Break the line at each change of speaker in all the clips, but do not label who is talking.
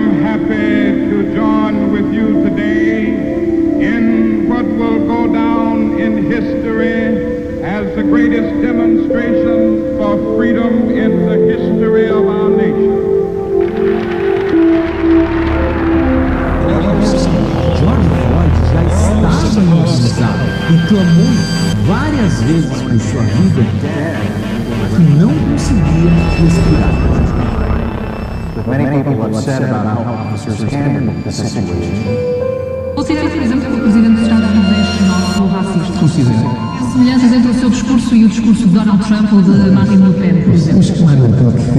am happy to join with you today in what will go down in history as the greatest demonstration for freedom in the history of our nation.
George Floyd já estava injustiçado e clamou várias vezes por sua vida que não conseguia respirar.
Many people have said about how officers handled the situation.
Considera, por exemplo, que o Presidente dos Estados Unidos é racista?
Considero.
Semelhanças entre o seu discurso e o discurso de Donald Trump ou de Marine Le Pen, por exemplo?
Mas claro,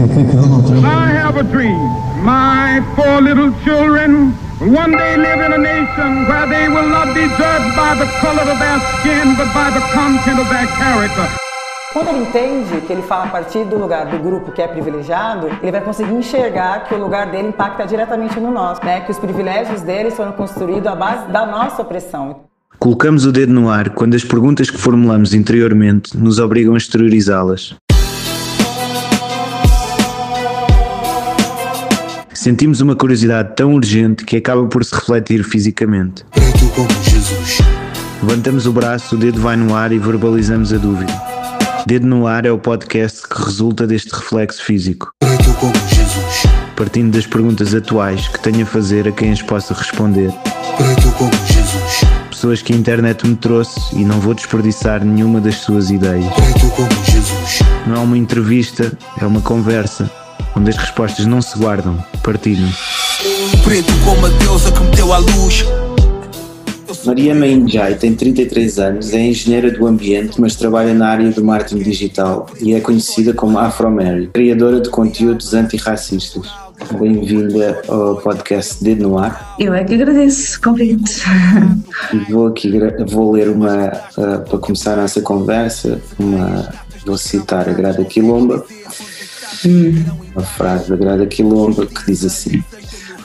que, que Donald Trump
I have a dream. My four little children will one day live in a nation where they will not be judged by the color of their skin, but by the content of their character.
Quando ele entende que ele fala a partir do lugar do grupo que é privilegiado, ele vai conseguir enxergar que o lugar dele impacta diretamente no nosso, né? Que os privilégios deles foram construídos à base da nossa opressão.
Colocamos o dedo no ar quando as perguntas que formulamos interiormente nos obrigam a exteriorizá-las. Sentimos uma curiosidade tão urgente que acaba por se refletir fisicamente.
Preto como Jesus.
Levantamos o braço, o dedo vai no ar e verbalizamos a dúvida. Dedo no ar é o podcast que resulta deste reflexo físico, partindo das perguntas atuais que tenho a fazer a quem as possa responder.
Preto como Jesus.
Pessoas que a internet me trouxe e não vou desperdiçar nenhuma das suas ideias. Não é uma entrevista, é uma conversa, onde as respostas não se guardam, partilham.
Preto como a deusa que me deu a luz.
Maria Mainjai tem 33 anos, é engenheira do ambiente, mas trabalha na área do marketing digital e é conhecida como Afro Mary, criadora de conteúdos antirracistas. Bem-vinda ao podcast Dedo no Ar.
Eu é que agradeço o convite.
E vou aqui vou ler uma ah, para começar a nossa conversa, uma vou citar a Grada Quilomba, uma frase da Grada Quilomba que diz assim: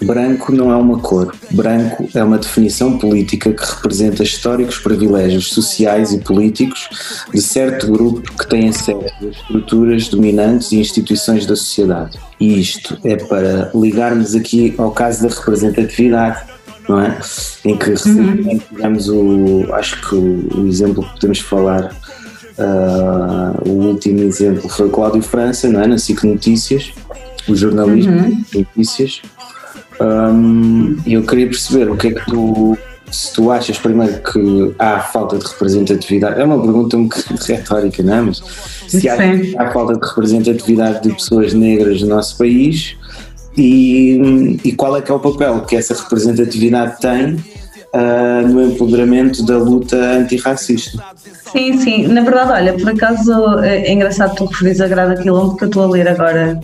Branco não é uma cor, branco é uma definição política que representa históricos privilégios sociais e políticos de certo grupo que tem acesso às estruturas dominantes e instituições da sociedade. E isto é para ligarmos aqui ao caso da representatividade, não é? Em que recentemente tivemos o. Acho que o, o exemplo que podemos falar. ah, o último exemplo foi o Cláudio França, não é? Na SIC Notícias, o jornalista de notícias. E eu queria perceber o que é que tu, se tu achas primeiro que há falta de representatividade, é uma pergunta um bocadinho retórica, não é? Mas se há, há falta de representatividade de pessoas negras no nosso país e, e qual é que é o papel que essa representatividade tem ah, no empoderamento da luta antirracista?
Sim, sim. Na verdade, olha, por acaso é engraçado tu referires a Grada Quilombo, porque eu estou a ler agora.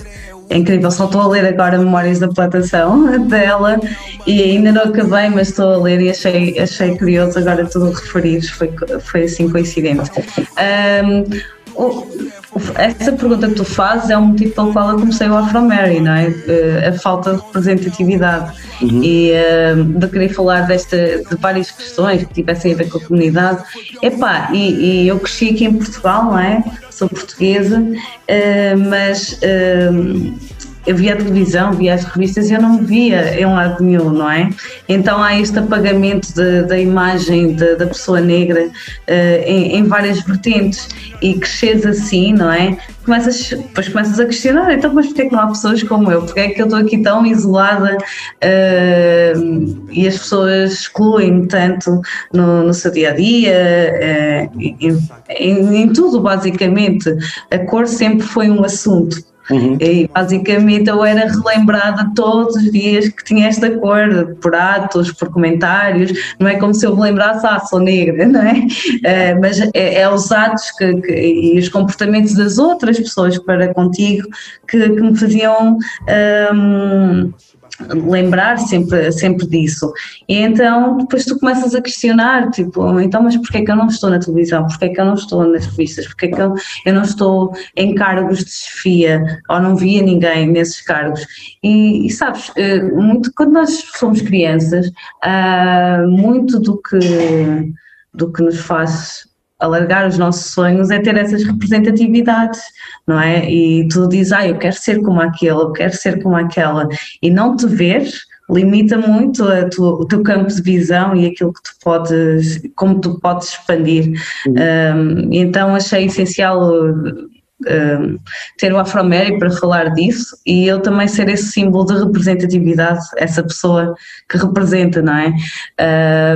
É incrível, só estou a ler agora Memórias da Plantação dela e ainda não acabei, mas estou a ler e achei, achei curioso agora tudo o referires, foi, foi assim coincidente. O- essa pergunta que tu fazes é o motivo pelo qual eu comecei o Afro Mary, não é? Eh, A falta de representatividade e eh, de querer falar desta, de várias questões que tivessem a ver com a comunidade. Epá, e, e eu cresci aqui em Portugal, não é? Sou portuguesa, eh, mas eh, eu via a televisão, via as revistas e eu não me via em lado nenhum, não é? Então há este apagamento de- da imagem de- da pessoa negra eh, em, em várias vertentes e cresces assim, não é? Começas, depois começas a questionar, então mas porquê é que não há pessoas como eu? Porquê é que eu estou aqui tão isolada eh, e as pessoas excluem-me tanto no, no seu dia-a-dia, eh, em, em- em tudo basicamente. A cor sempre foi um assunto. E basicamente eu era relembrada todos os dias que tinha esta cor, por atos, por comentários, não é como se eu me lembrasse, ah, sou negra, não é? Eh, mas é, é os atos que, que- e os comportamentos das outras pessoas para contigo que, que me faziam. ahm, lembrar sempre, sempre disso. E então depois tu começas a questionar, tipo, então mas porquê é que eu não estou na televisão? Porquê é que eu não estou nas revistas? Porquê é que eu, eu não estou em cargos de chefia? Ou não via ninguém nesses cargos? E, e sabes, eh, muito, quando nós somos crianças, ah, muito do que, do que nos faz alargar os nossos sonhos é ter essas representatividades, não é? E tu dizes, ah, eu quero ser como aquele, eu quero ser como aquela, e não te ver limita muito tua, o teu campo de visão e aquilo que tu podes, como tu podes expandir. Uhum. Um, então achei essencial ter o Afro-Mary para falar disso e eu também ser esse símbolo de representatividade, essa pessoa que representa, não é?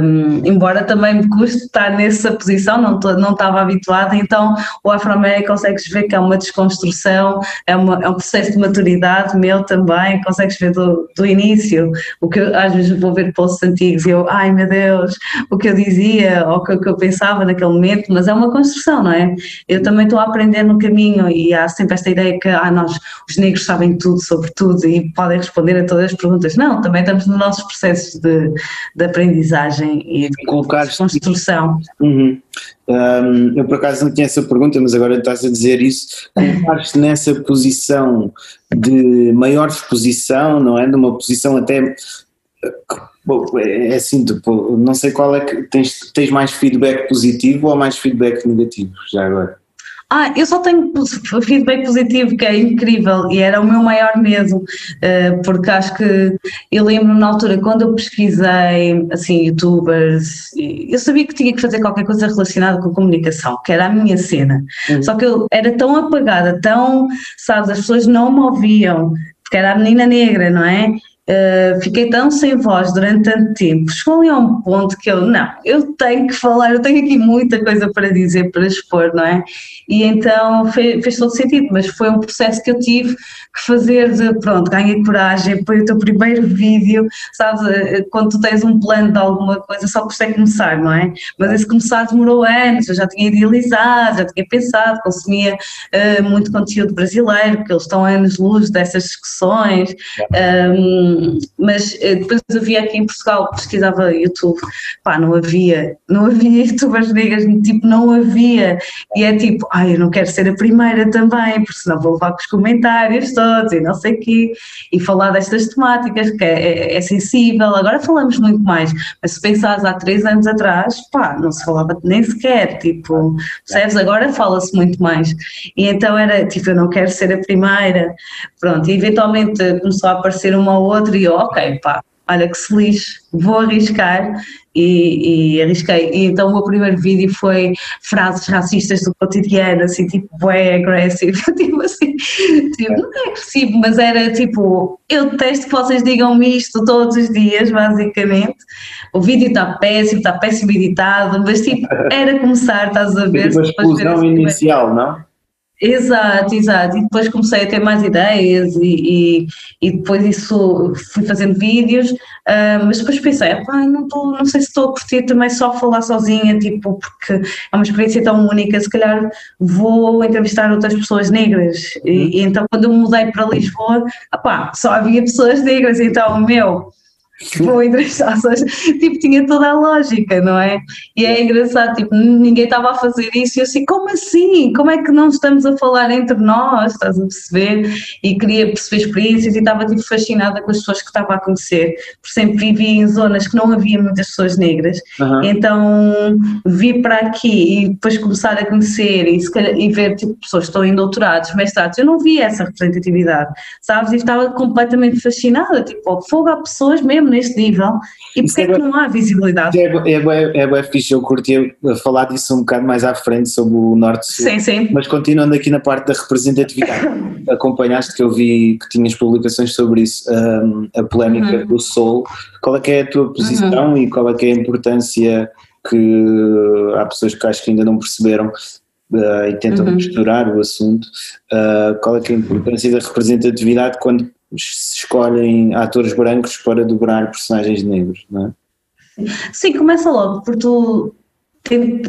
Um, embora também me custe estar nessa posição, não, não estava habituada, então o Afro-Mary consegues ver que é uma desconstrução, é, uma, é um processo de maturidade meu também, consegues ver do, do início, o que às vezes vou ver posts antigos e eu, ai meu Deus, o que eu dizia ou o que, o que eu pensava naquele momento, mas é uma construção, não é? Eu também estou a aprender no caminho e há sempre esta ideia que ah, nós, os negros, sabem tudo sobre tudo e podem responder a todas as perguntas. Não, também estamos nos nossos processos de, de aprendizagem e de, Colocar construção.
Uhum. Um, eu por acaso não tinha essa pergunta, mas agora estás a dizer isso. Colocar-te nessa posição de maior exposição, não é? De uma posição até. Bom, é assim, tipo, não sei qual é que. Tens, tens mais feedback positivo ou mais feedback negativo, já agora?
Ah, eu só tenho feedback positivo, que é incrível, e era o meu maior medo, eh, porque acho que eu lembro na altura quando eu pesquisei assim, youtubers, eu sabia que tinha que fazer qualquer coisa relacionada com comunicação, que era a minha cena. Uhum. Só que eu era tão apagada, tão, sabes, as pessoas não me ouviam, porque era a menina negra, não é? Uh, fiquei tão sem voz durante tanto tempo, chegou ali a um ponto que eu, não, eu tenho que falar, eu tenho aqui muita coisa para dizer, para expor, não é? E então fez, fez todo sentido, mas foi um processo que eu tive que fazer de, pronto, ganhei coragem, foi o teu primeiro vídeo, sabes, eh, quando tu tens um plano de alguma coisa, só consegue começar, não é? Mas esse começar demorou anos, eu já tinha idealizado, já tinha pensado, consumia uh, muito conteúdo brasileiro, porque eles estão anos-luz dessas discussões, um, mas uh, depois eu via aqui em Portugal, pesquisava YouTube, pá, não havia, não havia youtubers negras, tipo, não havia, e é tipo, ai, eu não quero ser a primeira também, porque senão vou levar com os comentários todos e não sei o quê, e falar destas temáticas, que é, é, é, sensível, agora falamos muito mais, mas se pensares há três anos atrás, pá, não se falava nem sequer, tipo, percebes? Agora fala-se muito mais, e então era, tipo, eu não quero ser a primeira, pronto, e eventualmente começou a aparecer uma ou outra eu, ok, pá, olha que se lixe, vou arriscar e, e, arrisquei. E então o meu primeiro vídeo foi frases racistas do cotidiano, assim, tipo, bem agressivo, tipo assim, tipo, não é agressivo, mas era tipo, eu detesto que vocês digam-me isto todos os dias, basicamente. O vídeo está péssimo, está péssimo editado, mas tipo, era começar, estás a ver?
Tipo, a explosão inicial, não?
Exato, exato. E depois comecei a ter mais ideias e, e, e depois isso fui fazendo vídeos, uh, mas depois pensei, não, tô, não sei se estou a curtir também só falar sozinha, tipo, porque é uma experiência tão única, se calhar vou entrevistar outras pessoas negras. E, uhum. e então quando eu mudei para Lisboa, opá, só havia pessoas negras, então, meu, vou pessoas, tipo, tinha toda a lógica, não é? E é engraçado, tipo, ninguém estava a fazer isso e eu assim, como assim? Como é que não estamos a falar entre nós? Estás a perceber? E queria perceber experiências e estava, tipo, fascinada com as pessoas que estava a conhecer, por sempre vivi em zonas que não havia muitas pessoas negras, uhum. então vir para aqui e depois começar a conhecer e, calhar, e ver, tipo, pessoas que estão em doutorados, mestrados, eu não via essa representatividade, sabes? E estava completamente fascinada, tipo, fogo há pessoas mesmo mesmo neste nível e porque é, é que não há visibilidade? É,
é, é, é bem fixe, eu curti falar disso um bocado mais à frente sobre o Norte-Sul.
Sim, sim.
Mas continuando aqui na parte da representatividade, acompanhaste que eu vi que tinhas publicações sobre isso, um, a polémica uhum. do Sol. Qual é que é a tua posição uhum. e qual é que é a importância que há pessoas que acho que ainda não perceberam Uh, e tentam uhum. misturar o assunto. Uh, qual é, é a importância da representatividade quando se escolhem atores brancos para dobrar personagens negros, não é?
Sim, começa logo por tu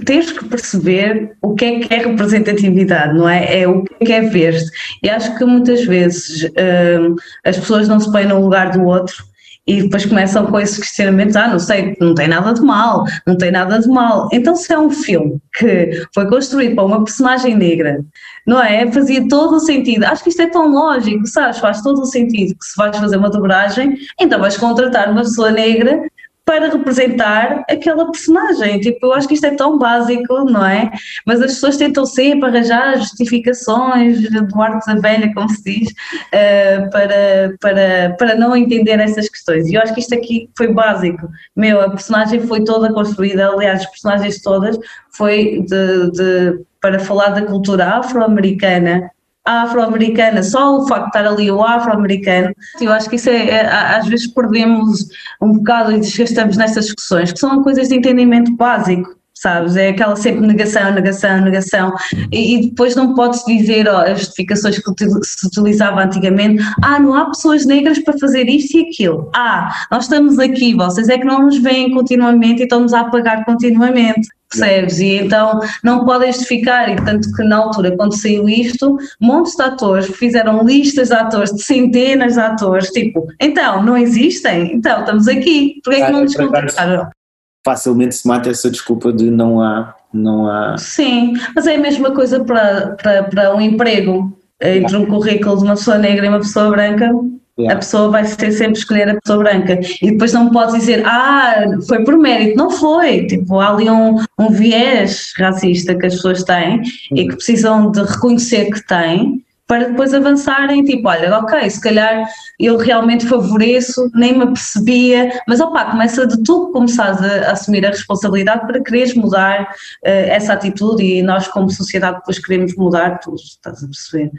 tens que perceber o que é que é representatividade, não é? É o que é ver-se. E acho que muitas vezes hum, as pessoas não se põem no lugar do outro e depois começam com esses questionamentos, ah, não sei, não tem nada de mal, não tem nada de mal. Então se é um filme que foi construído para uma personagem negra, não é? Fazia todo o sentido. Acho que isto é tão lógico, sabes? Faz todo o sentido que se vais fazer uma dobragem, então vais contratar uma pessoa negra para representar aquela personagem. Tipo, eu acho que isto é tão básico, não é? Mas as pessoas tentam sempre arranjar justificações do arte da velha, como se diz, uh, para, para, para não entender essas questões. E eu acho que isto aqui foi básico. Meu, a personagem foi toda construída, aliás, as personagens todas, foi de, de para falar da cultura afro-americana afro-americana, só o facto de estar ali o afro-americano, eu acho que isso é, é, às vezes perdemos um bocado e desgastamos nestas discussões, que são coisas de entendimento básico, sabes? É aquela sempre negação, negação, negação, e, e depois não podes dizer ó, as justificações que se utilizava antigamente, ah, não há pessoas negras para fazer isto e aquilo, ah, nós estamos aqui, vocês é que não nos veem continuamente e estamos a apagar continuamente. Percebes? E então não podem justificar, e tanto que na altura, quando saiu isto, montes de atores fizeram listas de atores, de centenas de atores, tipo, então, não existem? Então, estamos aqui, porquê é que não nos contrataram?
Facilmente se mata essa desculpa de não há, não há.
Sim, mas é a mesma coisa para, para, para um emprego, entre um currículo de uma pessoa negra e uma pessoa branca, Yeah. A pessoa vai ser sempre escolher a pessoa branca. E depois não pode dizer, ah, foi por mérito. Não foi. Tipo, há ali um, um viés racista que as pessoas têm uhum. e que precisam de reconhecer que têm para depois avançarem, tipo, olha, ok, se calhar eu realmente favoreço, nem me apercebia, mas opá, começa de tu começares a, a assumir a responsabilidade para quereres mudar uh, essa atitude e nós como sociedade depois queremos mudar, tu estás a perceber.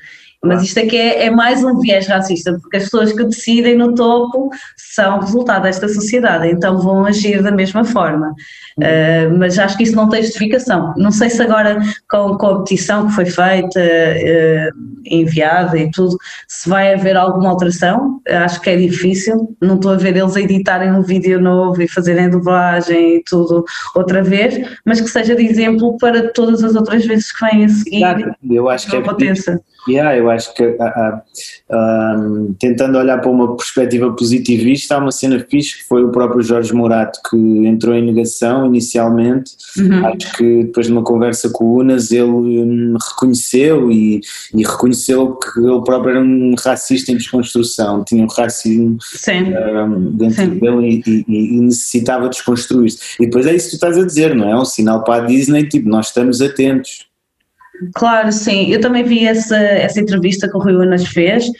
Mas isto aqui é, é, mais um viés racista, porque as pessoas que decidem no topo são resultado desta sociedade, então vão agir da mesma forma. Uh, mas acho que isso não tem justificação. Não sei se agora, com, com a petição que foi feita, uh, enviada e tudo, se vai haver alguma alteração. Acho que é difícil. Não estou a ver eles editarem um vídeo novo e fazerem dublagem e tudo outra vez, mas que seja de exemplo para todas as outras vezes que vêm a seguir.
Claro, eu acho que é potência. Yeah, eu acho que uh, uh, tentando olhar para uma perspectiva positivista, há uma cena fixe que foi o próprio Jorge Morato que entrou em negação inicialmente. Uhum. Acho que depois de uma conversa com o Unas ele um, reconheceu e, e, reconheceu que ele próprio era um racista em desconstrução, tinha um racismo um, dentro Sim. dele e, e, e necessitava desconstruir-se. E depois é isso que tu estás a dizer, não é? É um sinal para a Disney, tipo, nós estamos atentos
Claro, sim. Eu também vi essa, essa entrevista que o Rui Unas fez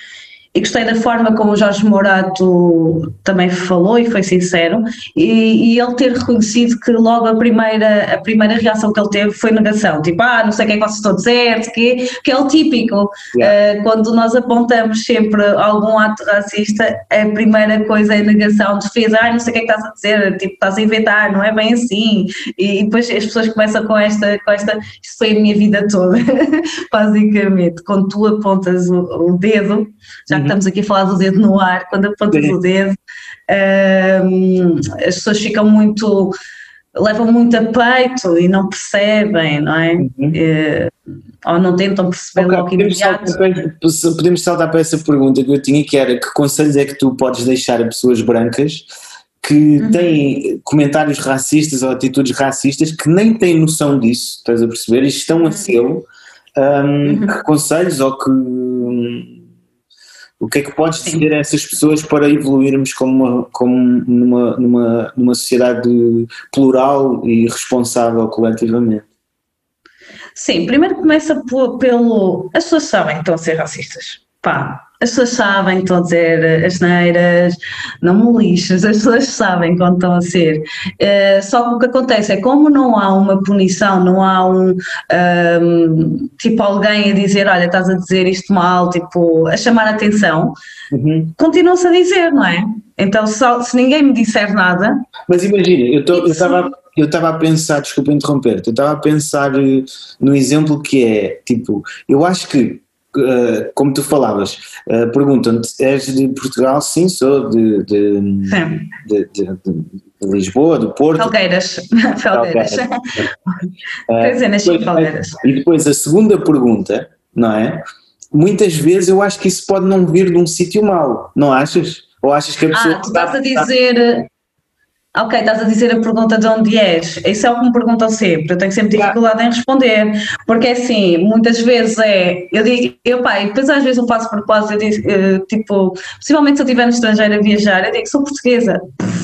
e gostei da forma como o Jorge Morato também falou e foi sincero. E, e, ele ter reconhecido que logo a primeira, a primeira reação que ele teve foi negação, tipo, ah, não sei o que é que vocês estão a dizer, que, que é o típico, yeah. uh, quando nós apontamos sempre algum ato racista, a primeira coisa é negação, defesa, ah, não sei o que é que estás a dizer, tipo, estás a inventar, não é bem assim, e, e depois as pessoas começam com esta, com esta, isto foi a minha vida toda, basicamente, quando tu apontas o, o dedo, já que estamos aqui a falar do dedo no ar, quando apontas Sim. o dedo, um, as pessoas ficam muito levam muito a peito e não percebem, não é? Uhum. Uh, ou não tentam perceber okay, logo podemos imediato.
Saltar, podemos saltar para essa pergunta que eu tinha, que era que conselhos é que tu podes deixar a pessoas brancas que uhum. têm comentários racistas ou atitudes racistas que nem têm noção disso, estás a perceber? E estão a ser um, uhum. que conselhos ou que o que é que podes dizer a essas pessoas para evoluirmos como, uma, como numa, numa, numa sociedade plural e responsável coletivamente?
Sim, primeiro começa pelo. As pessoas sabem que estão a ser racistas. Pá, as pessoas sabem que estão a dizer as neiras, não me lixas, as pessoas sabem quando estão a ser. Uh, só que o que acontece é como não há uma punição, não há um, um ehm, tipo alguém a dizer, olha, estás a dizer isto mal, tipo, a chamar a atenção, uhum. continua-se a dizer, não é? Então só, se ninguém me disser nada.
Mas imagina, eu estava eu estava a pensar, desculpa interromper-te, eu estava a pensar eh, no exemplo que é, tipo, eu acho que Uh, como tu falavas, uh, perguntam-te, és de Portugal? Sim, sou de, de, de, de Lisboa, do Porto.
Falgueiras. Falgueiras. Uh, nasci Falgueiras.
E depois a segunda pergunta, não é? Muitas vezes eu acho que isso pode não vir de um sítio mau, não achas? Ou achas que a pessoa.
Ah, tu estás a dizer. Ok, estás a dizer a pergunta de onde és. Isso é o que me perguntam sempre. Eu tenho sempre dificuldade em responder. Porque assim, muitas vezes é. Eu digo, eu pai, depois às vezes eu faço propósito, eu digo, eh, tipo, possivelmente se eu estiver no estrangeiro a viajar, eu digo que sou portuguesa.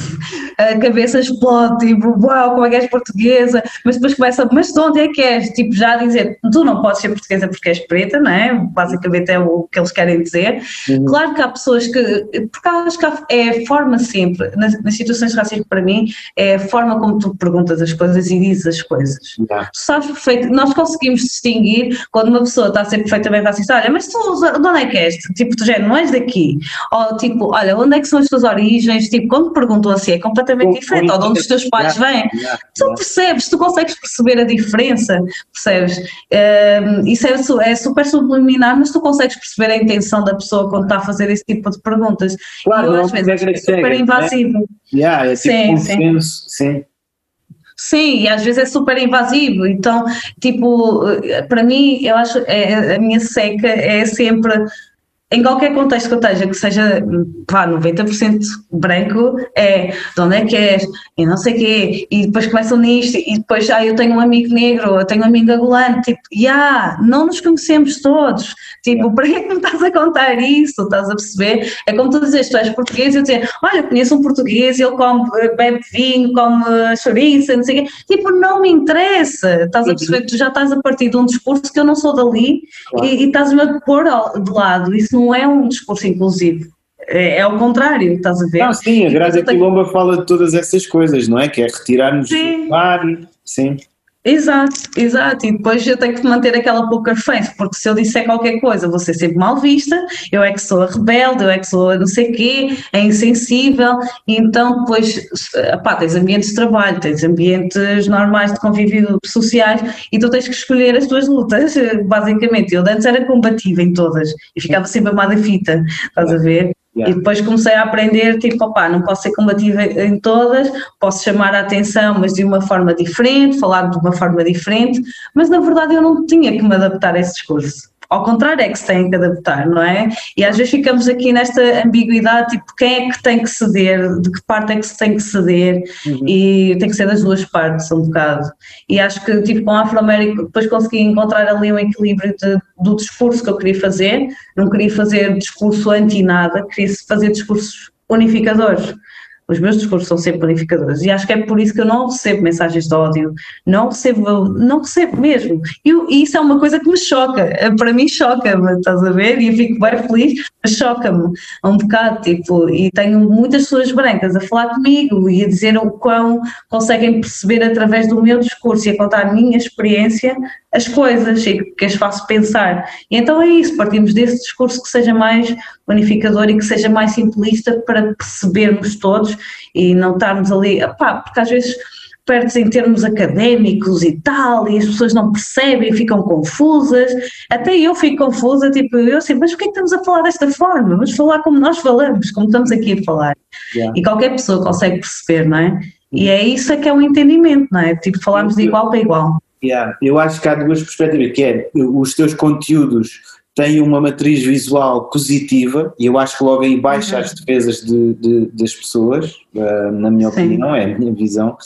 A cabeça explode, tipo, uau, como é que és portuguesa? Mas depois começa, mas de onde é que és? Tipo, já a dizer, tu não podes ser portuguesa porque és preta, não é? Basicamente é o que eles querem dizer.
Uhum.
Claro que há pessoas que. Porque acho que é a forma sempre, nas, nas situações de racismo para mim, é a forma como tu perguntas as coisas e dizes as coisas.
Yeah.
Tu sabes perfeito, nós conseguimos distinguir quando uma pessoa está a ser perfeitamente racista, olha, mas tu de onde é que és? Tipo, tu já não és daqui. Ou tipo, olha, onde é que são as tuas origens? Tipo, quando perguntam assim é completamente
Com-
diferente, ou de onde os teus pais vêm. Tu percebes, tu consegues perceber a diferença, percebes? Ehm, isso é, é super subliminar, mas tu consegues perceber a intenção da pessoa quando está a fazer esse tipo de perguntas.
Claro,
e eu, às vezes é super
né?
invasivo.
Yeah, é tipo
Sim, sim.
consenso, sim.
Sim, e às vezes é super invasivo. Então, tipo, eh, para mim, eu acho é, a minha seca é sempre, em qualquer contexto que eu esteja, que seja, vá, 90% branco, é de onde é que és, e não sei o quê, e depois começam nisto, e depois, ah, eu tenho um amigo negro, eu tenho um amigo angolano, tipo, já, não nos conhecemos todos, tipo, para que é que me estás a contar isso, estás a perceber? É como tu dizes, tu és português, e eu dizer, olha, conheço um português, ele come, bebe vinho, come chouriça, não sei o quê, tipo, não me interessa, estás a perceber, tu já estás a partir de um discurso que eu não sou dali,
Claro.
e, e estás-me a pôr ao- de lado, isso não é um discurso inclusivo, é, é o contrário, estás a ver?
Não, sim, a Grada
eu tenho-
Quilomba fala de todas essas coisas, não é? Que é retirar-nos
Sim.
do lugar, sim.
Exato, exato. E depois eu tenho que manter aquela poker face, porque se eu disser qualquer coisa, vou ser sempre mal vista, eu é que sou a rebelde, eu é que sou a não sei quê, é insensível, então depois, pá, tens ambientes de trabalho, tens ambientes normais de convívio sociais, e tu tens que escolher as tuas lutas, basicamente. Eu antes era combativa em todas, e ficava sempre amada fita, estás a ver?
Yeah.
E depois comecei a aprender, tipo, opá, não posso ser combativa em todas, posso chamar a atenção, mas de uma forma diferente, falar de uma forma diferente, mas na verdade eu não tinha que me adaptar a esse discurso. Ao contrário, é que se tem que adaptar, não é? E às vezes ficamos aqui nesta ambiguidade, tipo, quem é que tem que ceder, de que parte é que se tem que ceder, e tem que ser das duas partes, um bocado. E acho que, tipo, com a Afro-América, depois consegui encontrar ali um equilíbrio de- do discurso que eu queria fazer, não queria fazer discurso anti-nada, queria fazer discursos unificadores. Os meus discursos são sempre unificadores e acho que é por isso que eu não recebo mensagens de ódio, não recebo, não recebo mesmo. Eu- e isso é uma coisa que me choca, eh, para mim choca-me, estás a ver? E eu fico bem feliz, mas choca-me um bocado, tipo, e tenho muitas pessoas brancas a falar comigo e a dizer o quão conseguem perceber através do meu discurso e a contar a minha experiência as coisas e que as faço pensar. E então é isso, partimos desse discurso que seja mais unificador e que seja mais simplista para percebermos todos e não estarmos ali, pá, porque às vezes perdes em termos académicos e tal, e as pessoas não percebem ficam confusas, até eu fico confusa, tipo, eu assim, mas porquê é que estamos a falar desta forma? Vamos falar como nós falamos, como estamos aqui a falar.
Yeah.
E qualquer pessoa consegue perceber, não é? E é isso é que é um entendimento, não é? Tipo, falarmos de igual para igual.
Yeah. Eu acho que há duas perspectivas, que é os teus conteúdos têm uma matriz visual positiva e eu acho que logo aí baixa as defesas de, de- das pessoas, ah, na minha
Sim.
opinião, é a minha visão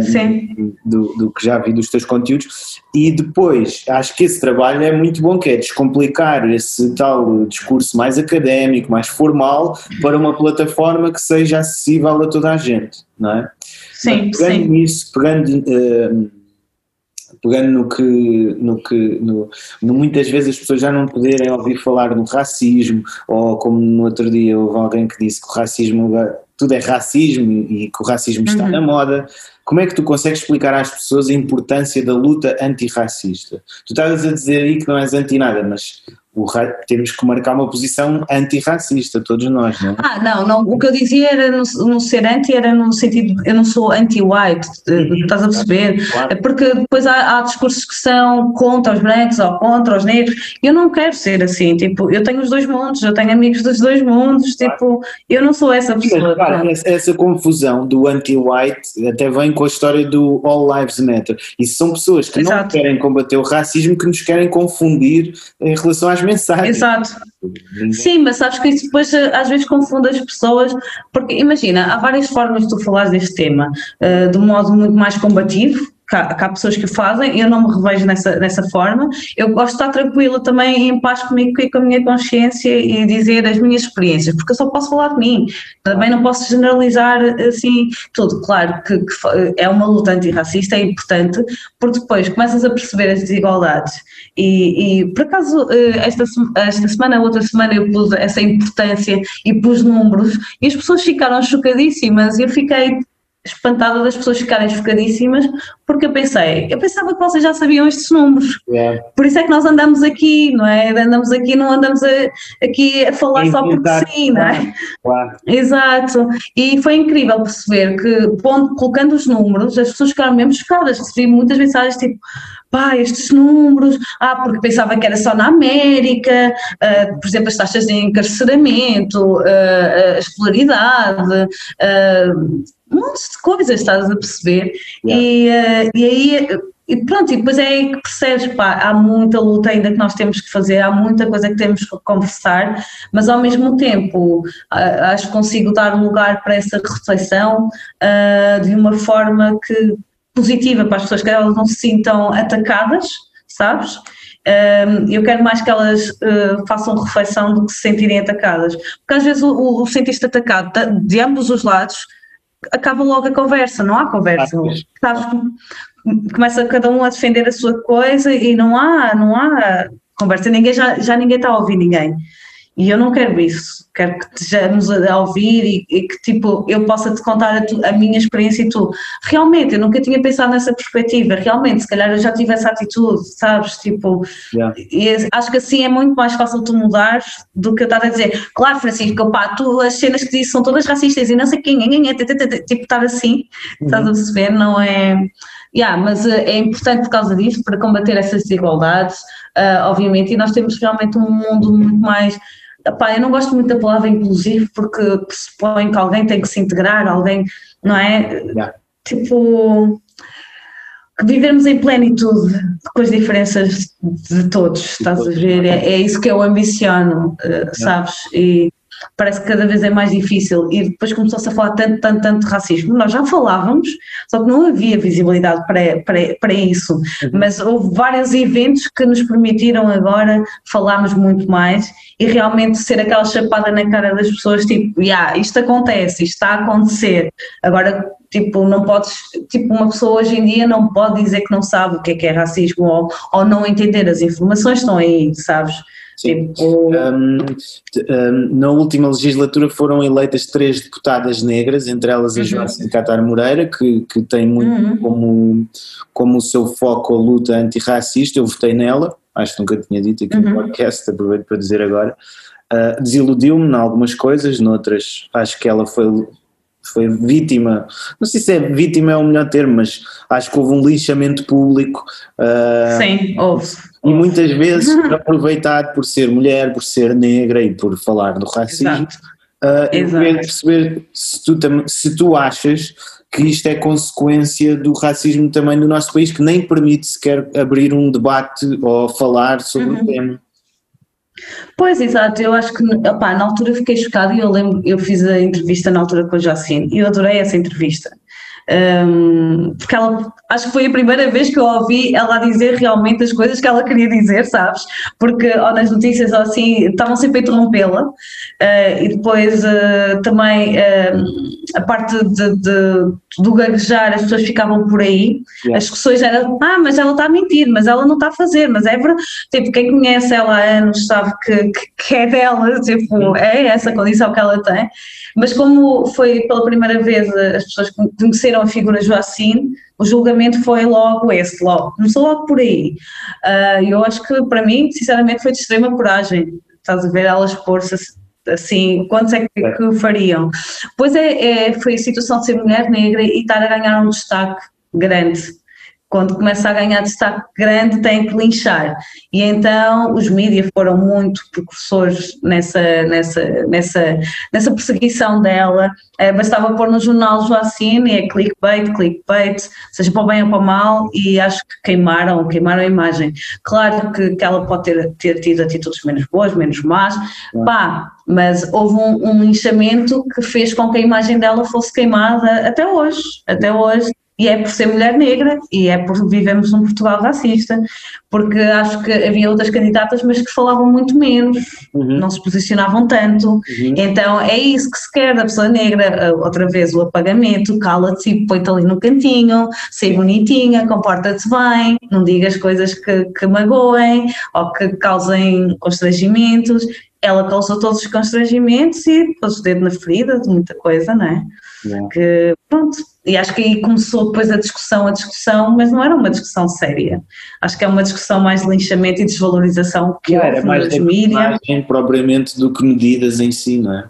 Sim.
do, do que já vi dos teus conteúdos e depois acho que esse trabalho é muito bom, que é descomplicar esse tal discurso mais académico, mais formal para uma plataforma que seja acessível a toda a gente, não é?
Sim,
Mas pegando
sim.
nisso, pegando, eh, pegando no que, no que no, no muitas vezes as pessoas já não poderem ouvir falar do racismo, ou como no outro dia houve alguém que disse que o racismo, tudo é racismo e que o racismo está
Uhum.
na moda, como é que tu consegues explicar às pessoas a importância da luta antirracista? Tu estás a dizer aí que não és anti nada, mas temos que marcar uma posição antirracista, todos nós, não é?
Ah, não, não, o que eu dizia era no, no ser anti, era no sentido, eu não sou anti-white, eh, estás a perceber?
Claro.
Porque depois há, há discursos que são contra os brancos ou contra os negros, eu não quero ser assim, tipo, eu tenho os dois mundos, eu tenho amigos dos dois mundos, tipo, eu não sou essa pessoa. pronto.
essa, essa confusão do anti-white até vem com a história do All Lives Matter. E são pessoas que não
Exato.
querem combater o racismo que nos querem confundir em relação às mensagem.
Exato. Sim, mas sabes que isso depois eh, às vezes confunde as pessoas, porque imagina, há várias formas de tu falares deste tema, uh, de um modo muito mais combativo, que há, pessoas que fazem, eu não me revejo nessa, nessa forma. Eu gosto de estar tranquila também em paz comigo e com a minha consciência e dizer as minhas experiências, porque eu só posso falar de mim. Também não posso generalizar assim tudo. Claro que, que é uma luta antirracista, é importante, porque depois começas a perceber as desigualdades. E, e por acaso, eh, esta, esta semana, outra semana, eu pus essa importância e pus números e as pessoas ficaram chocadíssimas. Eu fiquei espantada das pessoas ficarem chocadíssimas, porque eu pensei, eu pensava que vocês já sabiam estes números. Yeah. Por isso é que nós andamos aqui, não é? Andamos aqui, não andamos a, aqui a falar é só porque sim, não é? Claro. Exato. E foi incrível perceber que, pondo, colocando os números, as pessoas ficaram mesmo chocadas. Recebi muitas mensagens tipo, pá, estes números, ah, porque pensava que era só na América, uh, por exemplo, as taxas de encarceramento, uh, a escolaridade, uh, um monte de coisas, estás a perceber? Yeah. E, uh, e aí, e pronto, e depois é aí que percebes, pá, há muita luta ainda que nós temos que fazer, há muita coisa que temos que conversar, mas ao mesmo tempo acho que consigo dar lugar para essa reflexão uh, de uma forma que positiva para as pessoas, que elas não se sintam atacadas, sabes? Um, eu quero mais que elas uh, façam reflexão do que se sentirem atacadas, porque às vezes o, o, o sentir-se atacado de ambos os lados acaba logo a conversa, não há conversa. Sabes, começa cada um a defender a sua coisa e não há, não há conversa, ninguém já, já ninguém está a ouvir ninguém. E eu não quero isso, quero que estejamos a ouvir e, e que tipo eu possa te contar a, tu, a, minha experiência e tu. Realmente, eu nunca tinha pensado nessa perspectiva, realmente, se calhar eu já tive essa atitude, sabes? Tipo, yeah. e acho que assim é muito mais fácil tu mudar do que eu estar a dizer, claro, Francisco, pá, tu as cenas que dizes são todas racistas e não sei quem, tipo, estar assim, uhum. estás a perceber, não é. Yeah, mas uh, é importante por causa disso, para combater essas desigualdades, uh, obviamente, e nós temos realmente um mundo muito mais Epá, eu não gosto muito da palavra inclusivo porque pressupõe que alguém tem que se integrar, alguém, não é? Yeah. Tipo, vivermos em plenitude com as diferenças de todos, estás a ver? É, é isso que eu ambiciono, uh, sabes? E parece que cada vez é mais difícil e depois começou-se a falar tanto, tanto, tanto de racismo. Nós já falávamos, só que não havia visibilidade para, para, para isso, uhum. mas houve vários eventos que nos permitiram agora falarmos muito mais e realmente ser aquela chapada na cara das pessoas, tipo, yeah, isto acontece, isto está a acontecer. Agora, tipo, não podes, tipo, uma pessoa hoje em dia não pode dizer que não sabe o que é que é racismo ou, ou não entender as informações estão aí, sabes?
Sim. Um, um, na última legislatura foram eleitas três deputadas negras, entre elas a uhum. Joacim Catar Moreira, que, que tem muito uhum. como, como o seu foco a luta antirracista, eu votei nela, acho que nunca tinha dito aqui uhum. no podcast, aproveito para dizer agora. Uh, Desiludiu-me em algumas coisas, noutras acho que ela foi foi vítima, não sei se é vítima é o melhor termo, mas acho que houve um lixamento público.
Uh, Sim, houve.
E muitas vezes aproveitado por ser mulher, por ser negra e por falar do racismo. Exato. Uh, eu queria perceber se tu, se tu achas que isto é consequência do racismo também no nosso país, que nem permite sequer abrir um debate ou falar sobre uhum. o tema.
Pois, exato, eu acho que opá, na altura fiquei chocada e eu lembro, eu fiz a entrevista na altura com a Jacine e eu adorei essa entrevista. Um, porque ela acho que foi a primeira vez que eu ouvi ela dizer realmente as coisas que ela queria dizer, sabes? Porque ou nas notícias ou assim estavam sempre a interrompê-la uh, e depois uh, também a parte de, de, do gaguejar as pessoas ficavam por aí, yeah. as discussões eram ah, mas ela está a mentir, mas ela não está a fazer, mas é verdade, tipo, quem conhece ela há anos sabe que, que é dela, tipo, é essa condição que ela tem, mas como foi pela primeira vez as pessoas conheceram a figura Joacine, o julgamento foi logo esse, logo, começou logo por aí. Uh, eu acho que para mim, sinceramente, foi de extrema coragem, estás a ver ela expor-se assim, quantos é que, que fariam? Pois é, é, foi a situação de ser mulher negra e estar a ganhar um destaque grande quando começa a ganhar destaque grande tem que linchar. E então os mídias foram muito precursores nessa, nessa, nessa, nessa perseguição dela. É, bastava pôr no jornal Joacine, é clickbait, clickbait, seja para o bem ou para o mal, e acho que queimaram, queimaram a imagem. Claro que, que ela pode ter, ter tido atitudes menos boas, menos más, pá, mas houve um, um linchamento que fez com que a imagem dela fosse queimada até hoje, até hoje e é por ser mulher negra e é por vivemos num Portugal racista, porque acho que havia outras candidatas, mas que falavam muito menos, uhum. não se posicionavam tanto. Uhum. Então é isso que se quer da pessoa negra, outra vez o apagamento, cala-te e põe-te ali no cantinho, ser bonitinha, comporta-te bem, não digas coisas que, que magoem ou que causem constrangimentos. Ela causou todos os constrangimentos e pôs o dedo na ferida de muita coisa, não é? Yeah. Que pronto, e acho que aí começou depois a discussão, a discussão, mas não era uma discussão séria. Acho que é uma discussão mais de linchamento e desvalorização que
era mais mídias. propriamente do que medidas em si, não é?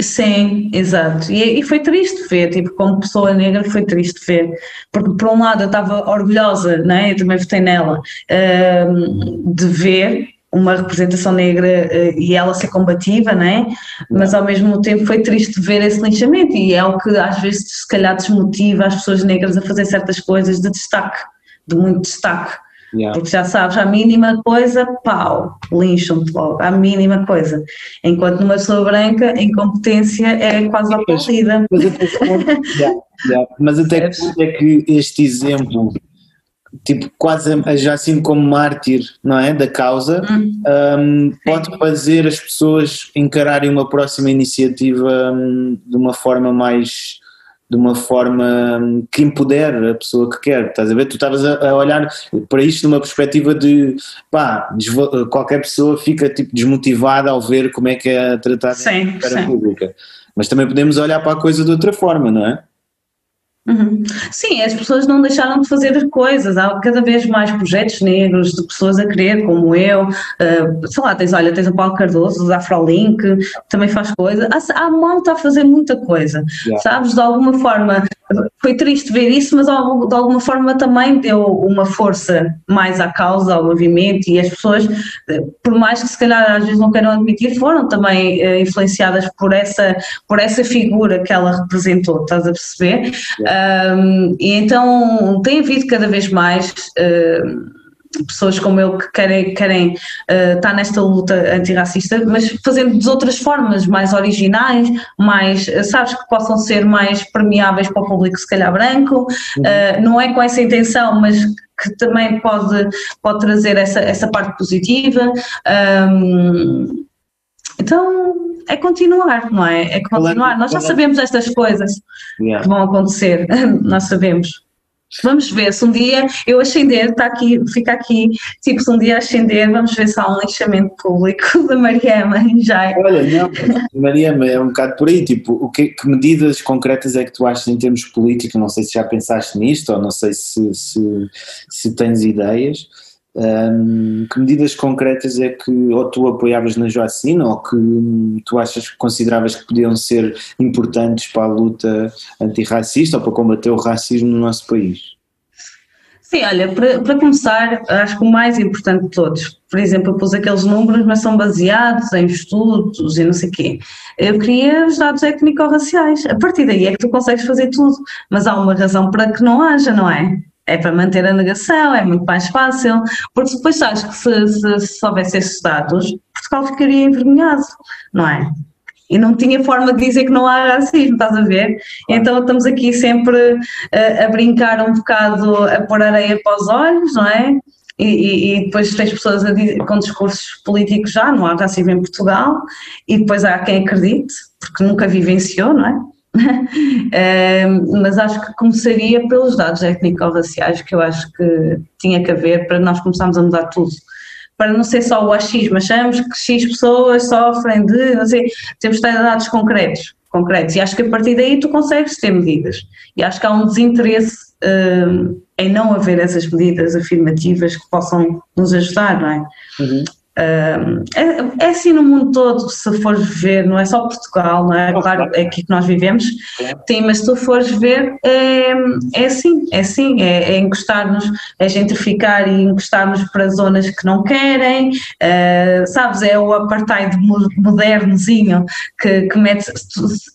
Sim, exato. E, e, foi triste ver, tipo, como pessoa negra foi triste ver, porque por um lado eu estava orgulhosa, né? eu também votei nela, um, de ver uma representação negra uh, e ela ser combativa, né? mas ao mesmo tempo foi triste ver esse linchamento e é o que às vezes se calhar desmotiva as pessoas negras a fazer certas coisas de destaque, de muito destaque. Yeah. Porque já sabes, a mínima coisa, pau, lincham-te logo, a mínima coisa. Enquanto numa pessoa branca, a incompetência é quase aplaudida.
Mas, mas, até que ponto é que este exemplo tipo quase já assim como mártir não é da causa hum. um, pode fazer as pessoas encararem uma próxima iniciativa um, de uma forma mais de uma forma que empodere a pessoa que quer, estás a ver? Tu estavas a, olhar para isto numa perspectiva de pá, qualquer pessoa fica tipo desmotivada ao ver como é que é tratada a pública. Mas também podemos olhar para a coisa de outra forma, não é?
Uhum. Sim, as pessoas não deixaram de fazer coisas, há cada vez mais projetos negros de pessoas a querer, como eu, uh, sei lá, tens, olha, tens o Paulo Cardoso, o Afrolink, também faz coisa, há, há malta a fazer muita coisa, yeah. sabes, de alguma forma, foi triste ver isso, mas de alguma forma também deu uma força mais à causa, ao movimento e as pessoas, por mais que se calhar às vezes não queiram admitir, foram também uh, influenciadas por essa, por essa figura que ela representou, estás a perceber? Um, e então tem havido cada vez mais uh, pessoas como eu que querem, querem uh, estar nesta luta antirracista, mas fazendo de outras formas, mais originais, mais, sabes, que possam ser mais permeáveis para o público, se calhar branco, uh, não é com essa intenção, mas que também pode, pode trazer essa, essa parte positiva. Um, então é continuar, não é? É continuar. Nós já sabemos estas coisas que vão acontecer, nós sabemos. Vamos ver se um dia eu ascender, está aqui, fica aqui, tipo, se um dia ascender, vamos ver se há um lixamento público da Mariama já.
Olha, não, Mariama, é um bocado por aí, tipo, o que, que, medidas concretas é que tu achas em termos políticos? Não sei se já pensaste nisto, ou não sei se, se, se tens ideias um, que medidas concretas é que ou tu apoiavas na Joacina ou que tu achas que consideravas que podiam ser importantes para a luta antirracista ou para combater o racismo no nosso país?
Sim, olha, para, para começar, acho que o mais importante de todos, por exemplo, eu pus aqueles números, mas são baseados em estudos e não sei o quê. Eu queria os dados étnico-raciais. A partir daí é que tu consegues fazer tudo, mas há uma razão para que não haja, não é? É para manter a negação, é muito mais fácil, porque depois sabes que se, se, se houvesse esses dados, Portugal ficaria envergonhado, não é? E não tinha forma de dizer que não há racismo, estás a ver? Então estamos aqui sempre a, a brincar um bocado, a pôr areia para os olhos, não é? E, e, e, depois tens pessoas dizer, com discursos políticos já, não há racismo em Portugal, e depois há quem acredite, porque nunca vivenciou, não é? mas acho que começaria pelos dados étnico-raciais, que eu acho que tinha que haver para nós começarmos a mudar tudo. Para não ser só o achismo, achamos que X pessoas sofrem de, não sei, temos de ter dados concretos, concretos, e acho que a partir daí tu consegues ter medidas. E acho que há um desinteresse um, em não haver essas medidas afirmativas que possam nos ajudar, não é? Uhum. É, é, assim no mundo todo, se fores ver, não é só Portugal, não é? Claro, é aqui que nós vivemos, sim, mas se tu fores ver, é, é assim, é assim, é, é encostar-nos, é gentrificar e encostar-nos para zonas que não querem, uh, sabes, é o apartheid modernozinho que, que mete,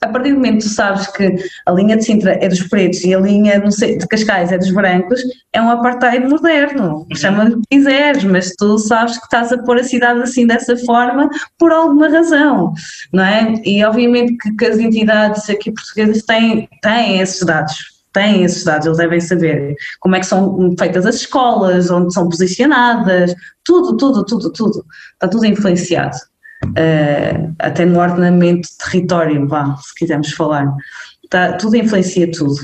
a partir do momento que tu sabes que a linha de Sintra é dos pretos e a linha de Cascais é dos brancos, é um apartheid moderno, chama-lhe o que quiseres, mas tu sabes que estás a pôr cidade assim dessa forma por alguma razão, não é? E obviamente que, que as entidades aqui portuguesas têm, têm esses dados, têm esses dados, eles devem saber como é que são feitas as escolas, onde são posicionadas, tudo, tudo, tudo, tudo, está tudo influenciado. Uh, até no ordenamento de território, vá, se quisermos falar, está, tudo influencia tudo.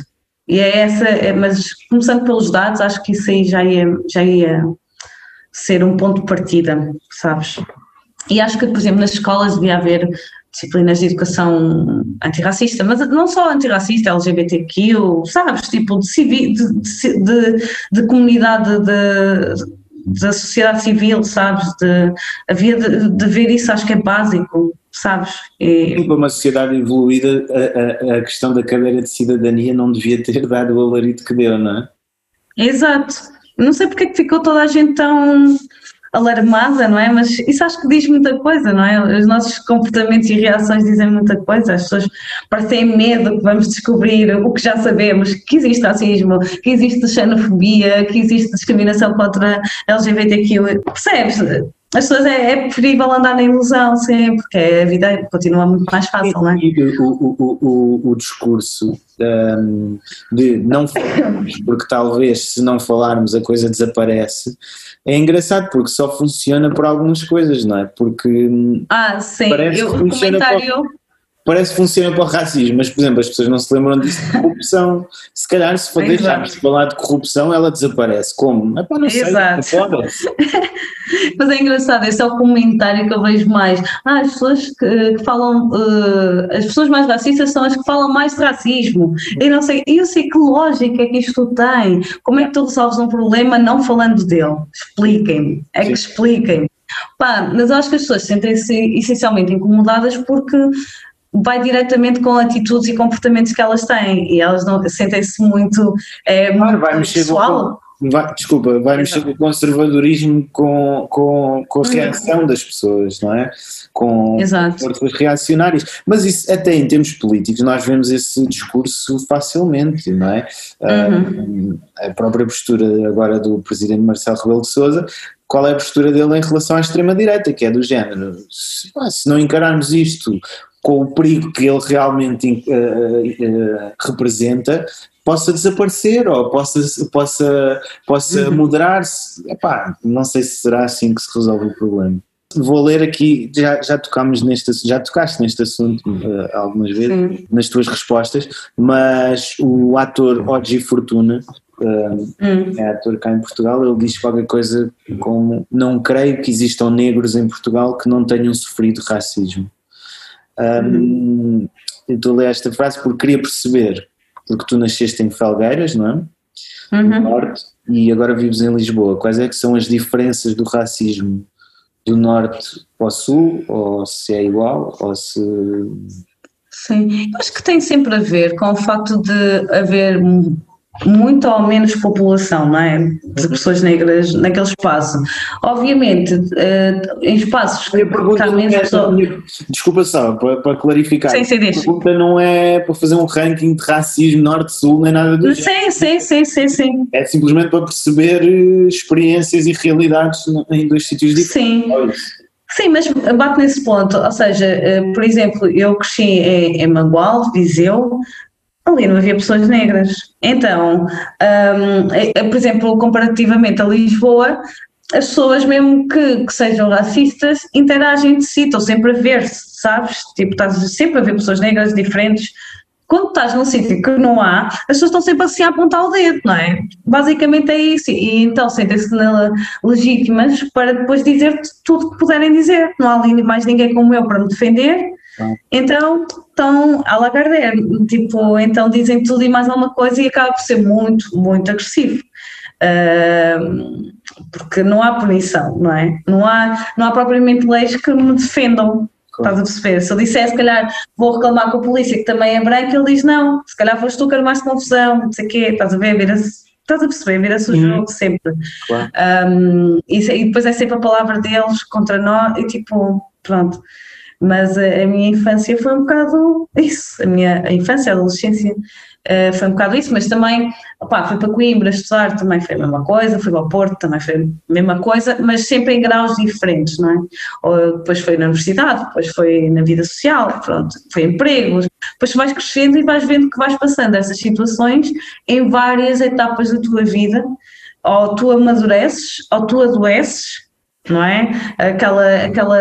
E é essa, é, mas começando pelos dados, acho que isso aí já ia, já ia ser um ponto de partida, sabes? E acho que, por exemplo, nas escolas devia haver disciplinas de educação antirracista, mas não só antirracista, LGBTQ, sabes? Tipo, de, de, de, de comunidade de, da sociedade civil, sabes? De, havia de, de, ver isso, acho que é básico, sabes?
E... Para uma sociedade evoluída, a, a, a, questão da cadeira de cidadania não devia ter dado o alarido que deu, não é?
Exato. Não sei porque é que ficou toda a gente tão alarmada, não é? Mas isso acho que diz muita coisa, não é? Os nossos comportamentos e reações dizem muita coisa. As pessoas parecem medo que vamos descobrir o que já sabemos, que existe racismo, que existe xenofobia, que existe discriminação contra LGBTQ. Percebes? As pessoas é, é, preferível andar na ilusão, sim, porque a vida continua muito mais fácil, não é?
O, o, o, o discurso um, de não falarmos, porque talvez se não falarmos a coisa desaparece, é engraçado porque só funciona por algumas coisas, não é? Porque
hum, ah, sim. parece Eu, que funciona comentário
parece que funciona para o racismo, mas, por exemplo, as pessoas não se lembram disso de corrupção. Se calhar, se for deixarmos de falar de corrupção, ela desaparece. Como? É para não sei, Exato.
mas é engraçado, esse é o comentário que eu vejo mais. Ah, as pessoas que, que falam, uh, as pessoas mais racistas são as que falam mais de racismo. E não sei, eu sei que lógica é que isto tem. Como é que tu resolves um problema não falando dele? Expliquem-me, é Sim. que expliquem. Pá, mas eu acho que as pessoas sentem-se essencialmente incomodadas porque vai diretamente com atitudes e comportamentos que elas têm e elas não sentem-se muito, é, claro,
vai pessoal. Vai, desculpa, vai mexer com o conservadorismo com, com, com a uhum. reação das pessoas, não é? Com forças reacionárias. Mas isso, até em termos políticos, nós vemos esse discurso facilmente, não é? Uhum. a própria postura agora do presidente Marcelo Rebelo de Souza qual é a postura dele em relação à extrema-direita, que é do género, se, se, não encararmos isto com o perigo que ele realmente uh, uh, representa, possa desaparecer ou possa, possa, possa uhum. moderar-se. Não sei se será assim que se resolve o problema. Vou ler aqui, já, já tocámos neste já tocaste neste assunto uh, algumas vezes, Sim. nas tuas respostas, mas o ator Oji Fortuna, uh, hum. é ator cá em Portugal, ele diz qualquer coisa como não creio que existam negros em Portugal que não tenham sofrido racismo. Um, eu estou a ler esta frase porque queria perceber, porque tu nasceste em Felgueiras, não é? Uhum. No norte, e agora vives em Lisboa. Quais é que são as diferenças do racismo do norte para o sul, ou se é igual, ou se...
Sim, acho que tem sempre a ver com o facto de haver muito ou menos população, não é? De pessoas negras naquele espaço. Obviamente, uh, em espaços que há menos pessoas.
Desculpa só, para, para clarificar.
Sim, sim,
a pergunta não é para fazer um ranking de racismo norte-sul, nem nada do
Sim, sim, sim, sim, sim.
É simplesmente para perceber eh, experiências e realidades em dois sítios diferentes.
Sim. Sim, mas bate nesse ponto, ou seja, eh, por exemplo, eu cresci em, em Mangualde, Viseu, ali não havia pessoas negras. Então, um, é, é, por exemplo, comparativamente a Lisboa, as pessoas, mesmo que, que sejam racistas, interagem de si, estão sempre a ver-se, sabes? Tipo, estás sempre a ver pessoas negras diferentes. Quando estás num sítio que não há, as pessoas estão sempre assim a apontar o dedo, não é? Basicamente é isso. E então sentem-se legítimas para depois dizer tudo o que puderem dizer. Não há ali mais ninguém como eu para me defender então estão a Lagardère, tipo, então dizem tudo e mais alguma coisa e acaba por ser muito, muito agressivo. Uh, porque não há punição, não é? Não há, não há propriamente leis que me defendam. Estás a perceber? Se eu disser, se calhar vou reclamar com a polícia que também é branca, ele diz não, se calhar foste tu que mais confusão, não sei o quê, estás a ver? Vira-se estás a perceber, vira-se o uhum. jogo sempre. Claro. Um, e, e, depois é sempre a palavra deles contra nós, e tipo, pronto. Mas a, a minha infância foi um bocado isso, a minha a infância, a adolescência Uh, foi um bocado isso, mas também, opá, fui para Coimbra estudar, também foi a mesma coisa, fui ao Porto, também foi a mesma coisa, mas sempre em graus diferentes, não é? Ou, depois foi na universidade, depois foi na vida social, pronto, foi empregos, depois vais crescendo e vais vendo que vais passando essas situações em várias etapas da tua vida, ou tu amadureces, ou tu adoeces, não é? Aquela, aquela,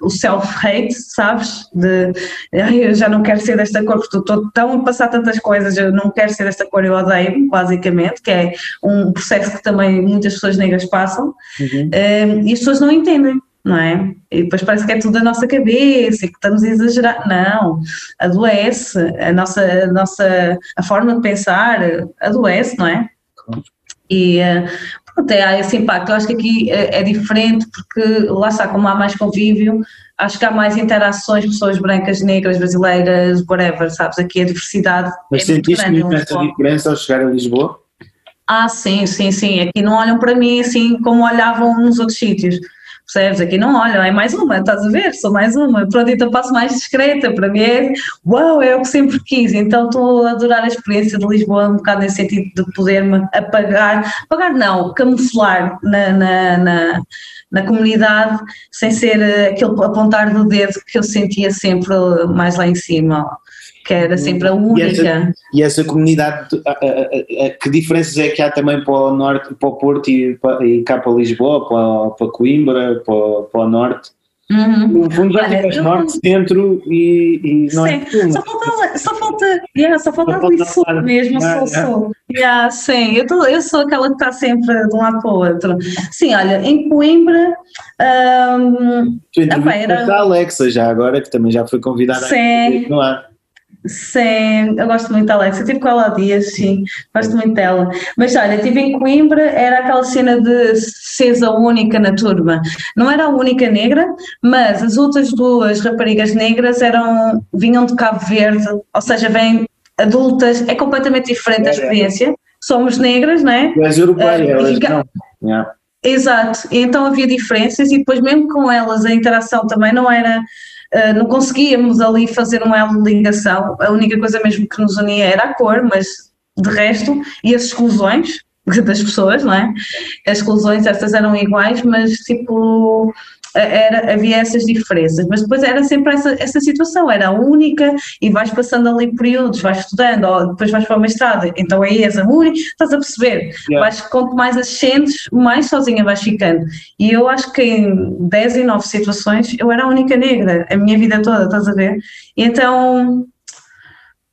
o self-hate, sabes? De ai, eu já não quero ser desta cor, porque estou tão a passar tantas coisas, eu não quero ser desta cor, eu odeio, basicamente, que é um processo que também muitas pessoas negras passam, uhum. um, e as pessoas não entendem. Não é? E depois parece que é tudo da nossa cabeça e que estamos a exagerar. Não, adoece, a nossa, a nossa a forma de pensar adoece, não é? E uh, até há esse impacto. Eu acho que aqui é, é, diferente porque lá está, como há mais convívio, acho que há mais interações, pessoas brancas, negras, brasileiras, whatever, sabes? Aqui a diversidade.
Mas é sentiste mesmo essa diferença ao chegar a Lisboa?
Ah, sim, sim, sim. Aqui não olham para mim assim como olhavam nos outros sítios. Percebes? Aqui não olham, é mais uma, estás a ver? Sou mais uma. Pronto, então passo mais discreta. Para mim é uau, é o que sempre quis. Então estou a adorar a experiência de Lisboa, um bocado nesse sentido de poder-me apagar, apagar não, camuflar na, na, na, na comunidade sem ser aquele apontar do dedo que eu sentia sempre mais lá em cima que era sempre a única.
E essa, e essa comunidade, a, a, a, que diferenças é que há também para o norte, para o Porto e, para, e cá para Lisboa, para, para Coimbra, para, para o norte? Uhum. No fundo já tiveste norte, centro e, e não é sim.
é só falta, só falta, yeah, só falta ali sul mesmo, ah, sou yeah. sul. Yeah, sim, eu, tô, eu sou aquela que está sempre de um lado para o outro. Sim, olha, em Coimbra. Um,
tu era... a Alexa já agora, que também já foi convidada
sim. no ar. Sim, eu gosto muito da Alexa, eu estive com ela há dias, sim, gosto muito dela. Mas olha, estive em Coimbra, era aquela cena de seres a única na turma. Não era a única negra, mas as outras duas raparigas negras eram, vinham de Cabo Verde, ou seja, vêm adultas, é completamente diferente a experiência. Somos negras, não é?
És europeia, uh, elas não. Yeah.
Exato, então havia diferenças e depois mesmo com elas a interação também não era Uh, não conseguíamos ali fazer um elo de ligação, a única coisa mesmo que nos unia era a cor, mas de resto, e as exclusões das pessoas, não é? As exclusões, essas eram iguais, mas tipo, era, havia essas diferenças, mas depois era sempre essa, essa situação, era a única e vais passando ali períodos, vais estudando, ou depois vais para o mestrado, então aí és a única, estás a perceber, yeah. vais, quanto mais ascendes, mais sozinha vais ficando, e eu acho que em 10 e 9 situações eu era a única negra, a minha vida toda, estás a ver, e então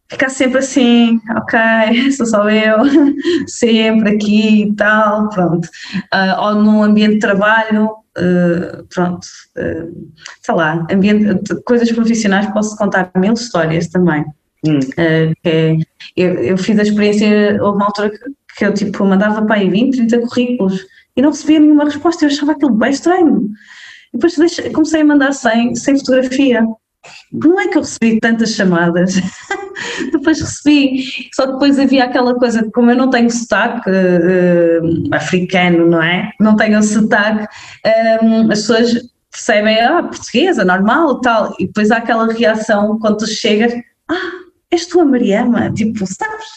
ficar sempre assim, ok, sou só eu, sempre aqui e tal, pronto, uh, ou num ambiente de trabalho, uh, pronto, uh, sei lá, ambiente, coisas profissionais, posso contar mil histórias também. Hum. Uh, é, eu, eu, fiz a experiência, houve uma altura que, que eu tipo mandava para aí 20, 30 currículos e não recebia nenhuma resposta, eu achava aquilo bem estranho. E depois comecei a mandar sem, sem fotografia. Não é que eu recebi tantas chamadas, depois recebi, só que depois havia aquela coisa de como eu não tenho sotaque uh, africano, não é? Não tenho sotaque, um, as pessoas percebem, ah, portuguesa, normal, tal, e depois há aquela reação quando tu chegas, ah, és tu a Mariama, tipo, sabes?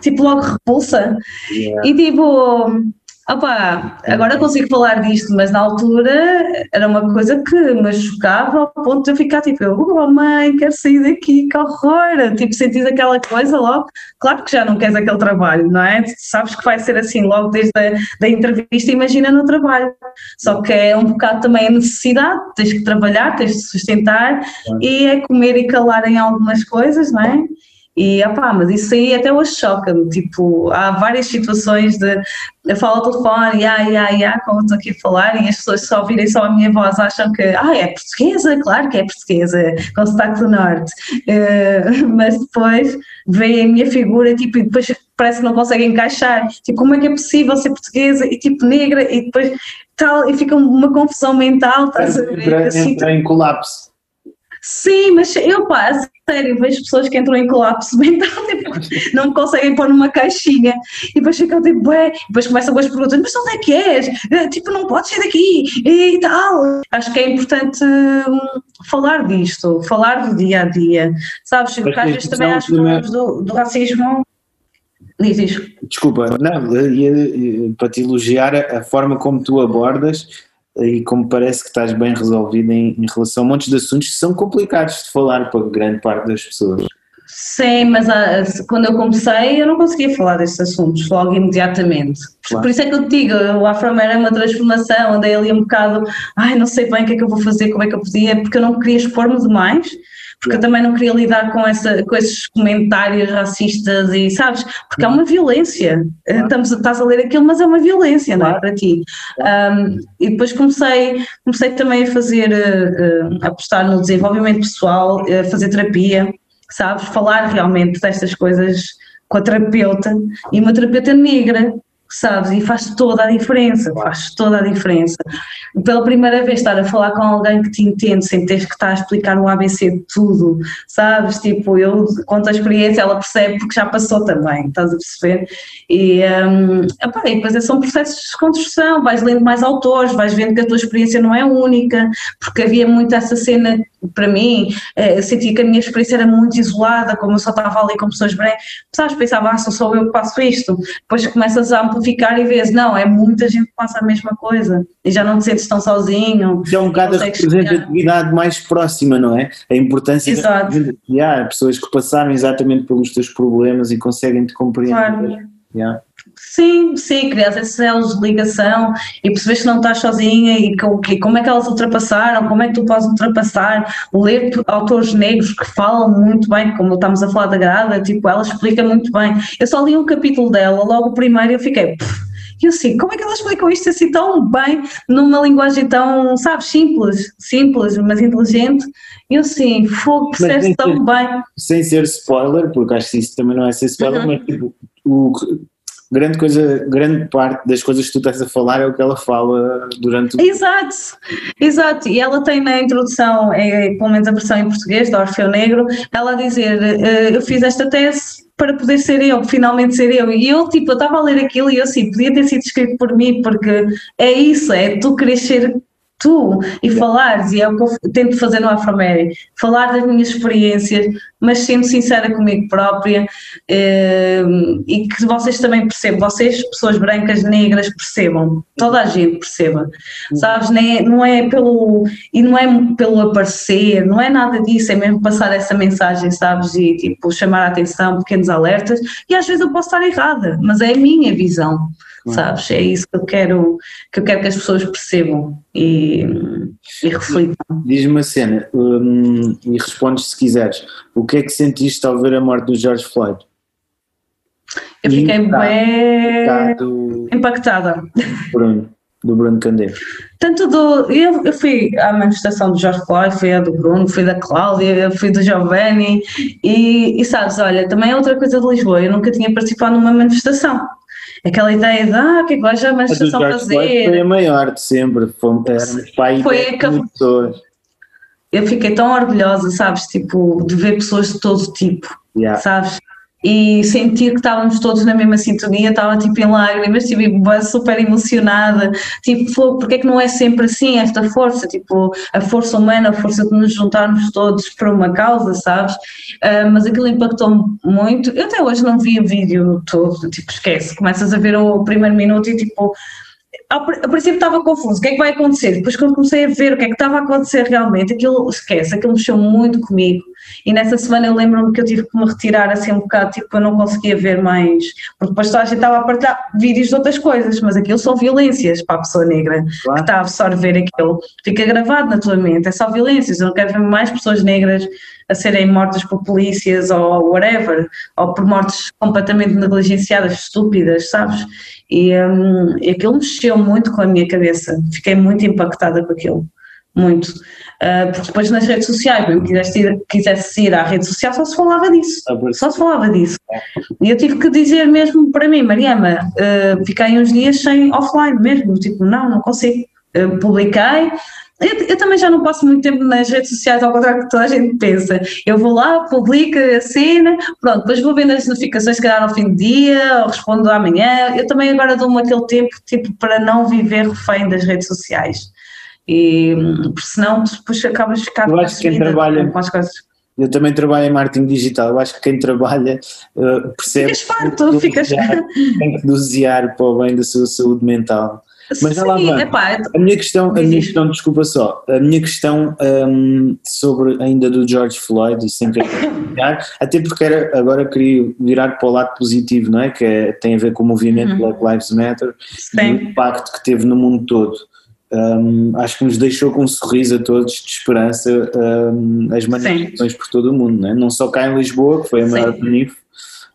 Tipo, logo repulsa. Yeah. E tipo, Opa, agora consigo falar disto, mas na altura era uma coisa que me chocava ao ponto de eu ficar tipo, oh mãe, quero sair daqui, que horror! Tipo, sentis aquela coisa logo. Claro que já não queres aquele trabalho, não é? Sabes que vai ser assim logo desde a da entrevista, imagina no trabalho. Só que é um bocado também a necessidade, tens que trabalhar, tens de sustentar e é comer e calar em algumas coisas, não é? E opá, mas isso aí até hoje choca-me. Tipo, há várias situações de eu falo ao telefone, ya, ya, ya, como estou aqui a falar, e as pessoas só ouvirem só a minha voz acham que, ah, é portuguesa, claro que é portuguesa, com sotaque do norte. Uh, mas depois veem a minha figura, tipo, e depois parece que não conseguem encaixar. Tipo, como é que é possível ser portuguesa e tipo negra e depois tal, e fica uma confusão mental, estás a ver?
Entra,
Assim,
entra em colapso.
Sim, mas eu a sério, vejo pessoas que entram em colapso mental, tipo, não me conseguem pôr numa caixinha e depois ficam tipo, ué, depois começam com as perguntas, mas de onde é que és? Eh, Tipo, não podes ser daqui e tal. Acho que é importante hum, falar disto, falar do dia a dia, sabes? Porque às vezes também acho que falamos do, do racismo. Diz, diz.
Desculpa, não, ia, ia- para te elogiar a, a forma como tu abordas e como parece que estás bem resolvido em, em relação a montes de assuntos que são complicados de falar para grande parte das pessoas.
Sim, mas ah, quando eu comecei eu não conseguia falar destes assuntos logo imediatamente.
Claro.
Por isso é que eu te digo, o Afro-Mera é uma transformação, andei ali um bocado, ai não sei bem o que é que eu vou fazer, como é que eu podia, porque eu não queria expor-me demais, porque eu também não queria lidar com, essa, com esses comentários racistas e sabes, porque é uma violência, Estamos, estás a ler aquilo, mas é uma violência, não é, para ti. Um, e depois comecei, comecei também a fazer, uh, a apostar no desenvolvimento pessoal, a fazer terapia, sabes, falar realmente destas coisas com a terapeuta e uma terapeuta negra, sabes, e faz toda a diferença, faz toda a diferença. Pela primeira vez estar a falar com alguém que te entende sem teres que estar a explicar o ABC de tudo, sabes, tipo, eu conto a experiência, ela percebe porque já passou também, estás a perceber? E, um, epá, e depois são processos de desconstrução, vais lendo mais autores, vais vendo que a tua experiência não é única, porque havia muito essa cena para mim, eh, eu sentia que a minha experiência era muito isolada, como eu só estava ali com pessoas brancas, sabes, pensava, ah, sou só eu que passo isto, depois começas a amplificar e vês, não, é muita gente que passa a mesma coisa, e já não te sentes tão sozinho.
Isso é um bocado a representatividade mais próxima, não é? A importância
Exato.
de yeah, pessoas que passaram exatamente pelos teus problemas e conseguem te compreender.
Claro.
Yeah.
Sim, sim, criar esses elos de ligação e perceber que não estás sozinha e que, como é que elas ultrapassaram, como é que tu podes ultrapassar, ler autores negros que falam muito bem, como estamos a falar da Grada, tipo, ela explica muito bem. Eu só li um capítulo dela, logo o primeiro, eu fiquei, "Pff", e eu assim, como é que ela explicou isto assim tão bem, numa linguagem tão, sabes, simples, simples, mas inteligente, e eu assim, fogo,
Mas
percebe
nem
tão bem.
Sem ser spoiler, porque acho que isso também não é ser spoiler,
Uhum.
mas tipo, o, grande, coisa, grande parte das coisas que tu estás a falar é o que ela fala durante o.
Exato, exato. E ela tem na introdução, é, pelo menos a versão em português, do Orfeu Negro, ela a dizer: eh, Eu fiz esta tese para poder ser eu, finalmente ser eu. E eu, tipo, eu estava a ler aquilo e eu, assim, podia ter sido escrito por mim, porque é isso, é tu queres ser tu e falares, e é o que eu tento fazer no Afro-Mary, falar das minhas experiências, mas sendo sincera comigo própria eh, e que vocês também percebam, vocês, pessoas brancas, negras, percebam, toda a gente perceba, sabes, nem é- não é pelo, e não é pelo aparecer, não é nada disso, é mesmo passar essa mensagem, sabes, e tipo, chamar a atenção, pequenos alertas, e às vezes eu posso estar errada, mas é a minha visão, sabes, é isso que eu quero, que eu quero que as pessoas percebam e, e reflitam.
Diz-me uma cena hum, e respondes se quiseres. O que é que sentiste ao ver a morte do George Floyd?
Eu fiquei
Impactado.
bem
Impactado
impactada.
do Bruno, do Bruno Candeiro.
Tanto do. Eu, eu fui à manifestação do Jorge Floyd, fui à do Bruno, fui da Cláudia, fui do Giovanni e, e sabes, olha, também é outra coisa de Lisboa, eu nunca tinha participado numa manifestação. Aquela ideia de, ah, o que é que vais à
A
manifestação
Floyd foi
fazer?
a maior de sempre. Fomos, éramos aí
Foi
10
a que-
pessoas.
Eu fiquei tão orgulhosa, sabes, tipo, de ver pessoas de todo tipo,
Yeah.
sabes? E sentir que estávamos todos na mesma sintonia, estava tipo em lágrimas, tipo, bué super emocionada, tipo, fogo, porque é que não é sempre assim esta força, tipo, a força humana, a força de nos juntarmos todos para uma causa, sabes? Ah, mas aquilo impactou-me muito, eu até hoje não vi o vídeo todo, tipo, esquece, começas a ver o primeiro minuto e tipo, a princípio estava confuso, o que é que vai acontecer? Depois quando comecei a ver o que é que estava a acontecer realmente, aquilo, esquece, aquilo mexeu muito comigo E nessa semana eu lembro-me que eu tive que me retirar assim um bocado, tipo, eu não conseguia ver mais, porque depois toda a gente estava a partilhar vídeos de outras coisas, mas aquilo são violências para a pessoa negra
Claro.
que está a absorver aquilo. Fica gravado na tua mente, é só violências. Eu não quero ver mais pessoas negras a serem mortas por polícias ou whatever, ou por mortes completamente negligenciadas, estúpidas, sabes? E, hum, e aquilo mexeu muito com a minha cabeça, fiquei muito impactada com aquilo, muito. Ah, porque depois nas redes sociais, mesmo que quisesse ir, quisesse ir à rede social, só se falava disso, só se falava disso. E eu tive que dizer mesmo para mim, Mariama, ah, fiquei uns dias sem offline mesmo, tipo, não, não consigo. Ah, publiquei, eu, eu também já não passo muito tempo nas redes sociais, ao contrário do que toda a gente pensa. Eu vou lá, publico a cena, pronto, depois vou vendo as notificações, se calhar ao fim do dia, ou respondo amanhã. Eu também agora dou-me aquele tempo, tipo, para não viver refém das redes sociais. E, porque senão depois acabas de ficar
Eu acho que quem trabalha-
com as coisas.
Eu também trabalho em marketing digital. Eu acho que quem trabalha uh, percebe
Ficas farto, ficas.
tem que dosear para o bem da sua saúde mental. Mas lá
Sim,
vai.
epá,
A minha questão, a minha questão, desculpa só, a minha questão hum, sobre ainda do George Floyd e sem querer criticar, até porque era, agora queria virar para o lado positivo, não é? Que é- tem a ver com o movimento Black Lives Matter e o
Sim.
impacto que teve no mundo todo. Hum, acho que nos deixou com um sorriso a todos de esperança hum, as manifestações por todo o mundo, não é? Não só cá em Lisboa, que foi a maior
Sim.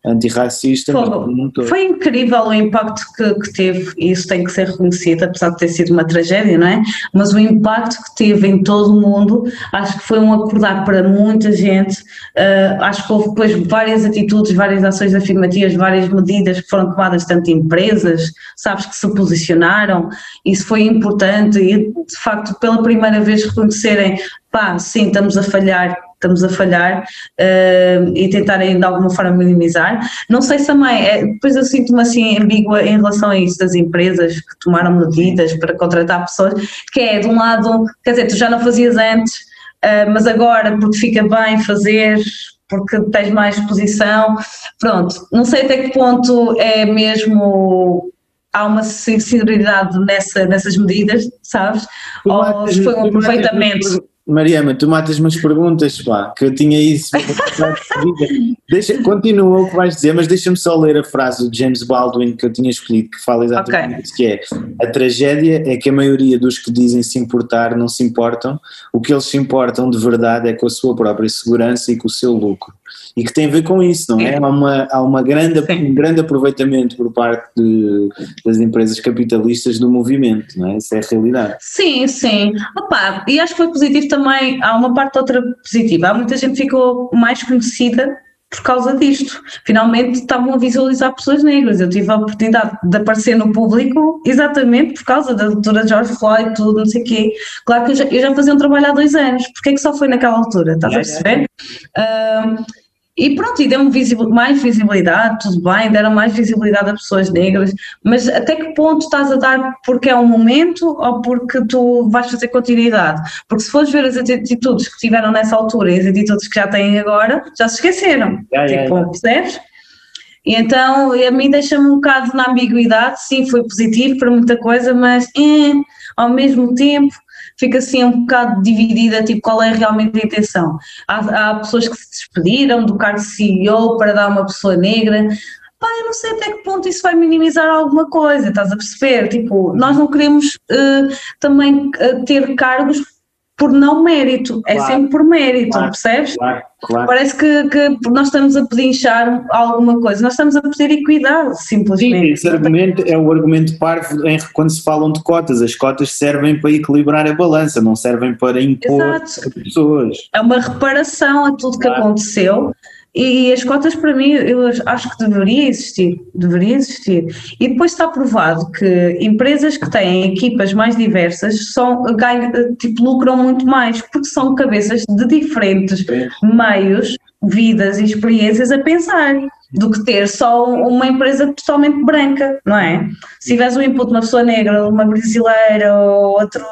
Antirracista, todo.
Foi incrível o impacto que, que teve, e isso tem que ser reconhecido, apesar de ter sido uma tragédia, não é? Mas o impacto que teve em todo o mundo, acho que foi um acordar para muita gente. Ah, acho que houve depois várias atitudes, várias ações afirmativas, várias medidas que foram tomadas, tanto empresas, sabes, que se posicionaram. Isso foi importante e, de facto, pela primeira vez reconhecerem, pá, sim, estamos a falhar, estamos a falhar eh, e tentarem de alguma forma minimizar. Não sei se também, é, depois eu sinto-me assim ambígua em relação a isso das empresas que tomaram medidas para contratar pessoas, que é de um lado, quer dizer, tu já não fazias antes, eh, mas agora porque fica bem fazer, porque tens mais exposição, pronto, não sei até que ponto é mesmo há uma sinceridade nessa, nessas medidas, sabes? Ou se foi um aproveitamento.
Mariama, tu matas-me as perguntas, pá, que eu tinha isso. deixa, continua o que vais dizer, mas deixa-me só ler a frase do James Baldwin que eu tinha escolhido, que fala exatamente
Ok.
isso, que é a tragédia é que a maioria dos que dizem se importar não se importam, o que eles se importam de verdade é com a sua própria segurança e com o seu lucro. E que tem a ver com isso, não é? Há, uma, há uma grande,
Sim.
um grande aproveitamento por parte de- das empresas capitalistas do movimento, não é? Isso é a realidade.
Sim, sim. Opa, e acho que foi positivo também, há uma parte outra positiva. Há muita gente que ficou mais conhecida por causa disto. Finalmente estavam a visualizar pessoas negras. Eu tive a oportunidade de aparecer no público exatamente por causa da doutora George Floyd, tudo, não sei o quê. Claro que eu já, eu já fazia um trabalho há dois anos. Porquê é que só foi naquela altura? Estás a perceber? Ahm, e pronto, e deu-me visibil- mais visibilidade, tudo bem, deram mais visibilidade a pessoas negras, mas até que ponto estás a dar porque é um momento ou porque tu vais fazer continuidade? Porque se fores ver as atitudes que tiveram nessa altura e as atitudes que já têm agora, já se esqueceram. Tipo,
já.
percebes? E então a mim deixa-me um bocado na ambiguidade, sim, foi positivo para muita coisa, mas eh, ao mesmo tempo fica assim um bocado dividida, tipo, qual é realmente a intenção. Há, há pessoas que se despediram do cargo de CEO para dar uma pessoa negra. Pá, eu não sei até que ponto isso vai minimizar alguma coisa, estás a perceber? Tipo, nós não queremos eh, também eh, ter cargos por não mérito, é
Claro.
sempre por mérito,
Claro.
percebes?
Claro, claro.
Parece que, que nós estamos a pedinchar alguma coisa, nós estamos a pedir equidade,
Sim,
simplesmente.
esse argumento é o argumento parvo em- quando se falam de cotas. As cotas servem para equilibrar a balança, não servem para impor
Exato.
pessoas.
É uma reparação a tudo que aconteceu e as cotas para mim eu acho que deveria existir, deveria existir. E depois está provado que empresas que têm equipas mais diversas são, ganham, tipo, lucram muito mais porque são cabeças de diferentes meios, vidas e experiências a pensar do que ter só uma empresa totalmente branca, não é? Se tiveres um input de uma pessoa negra, uma brasileira ou outro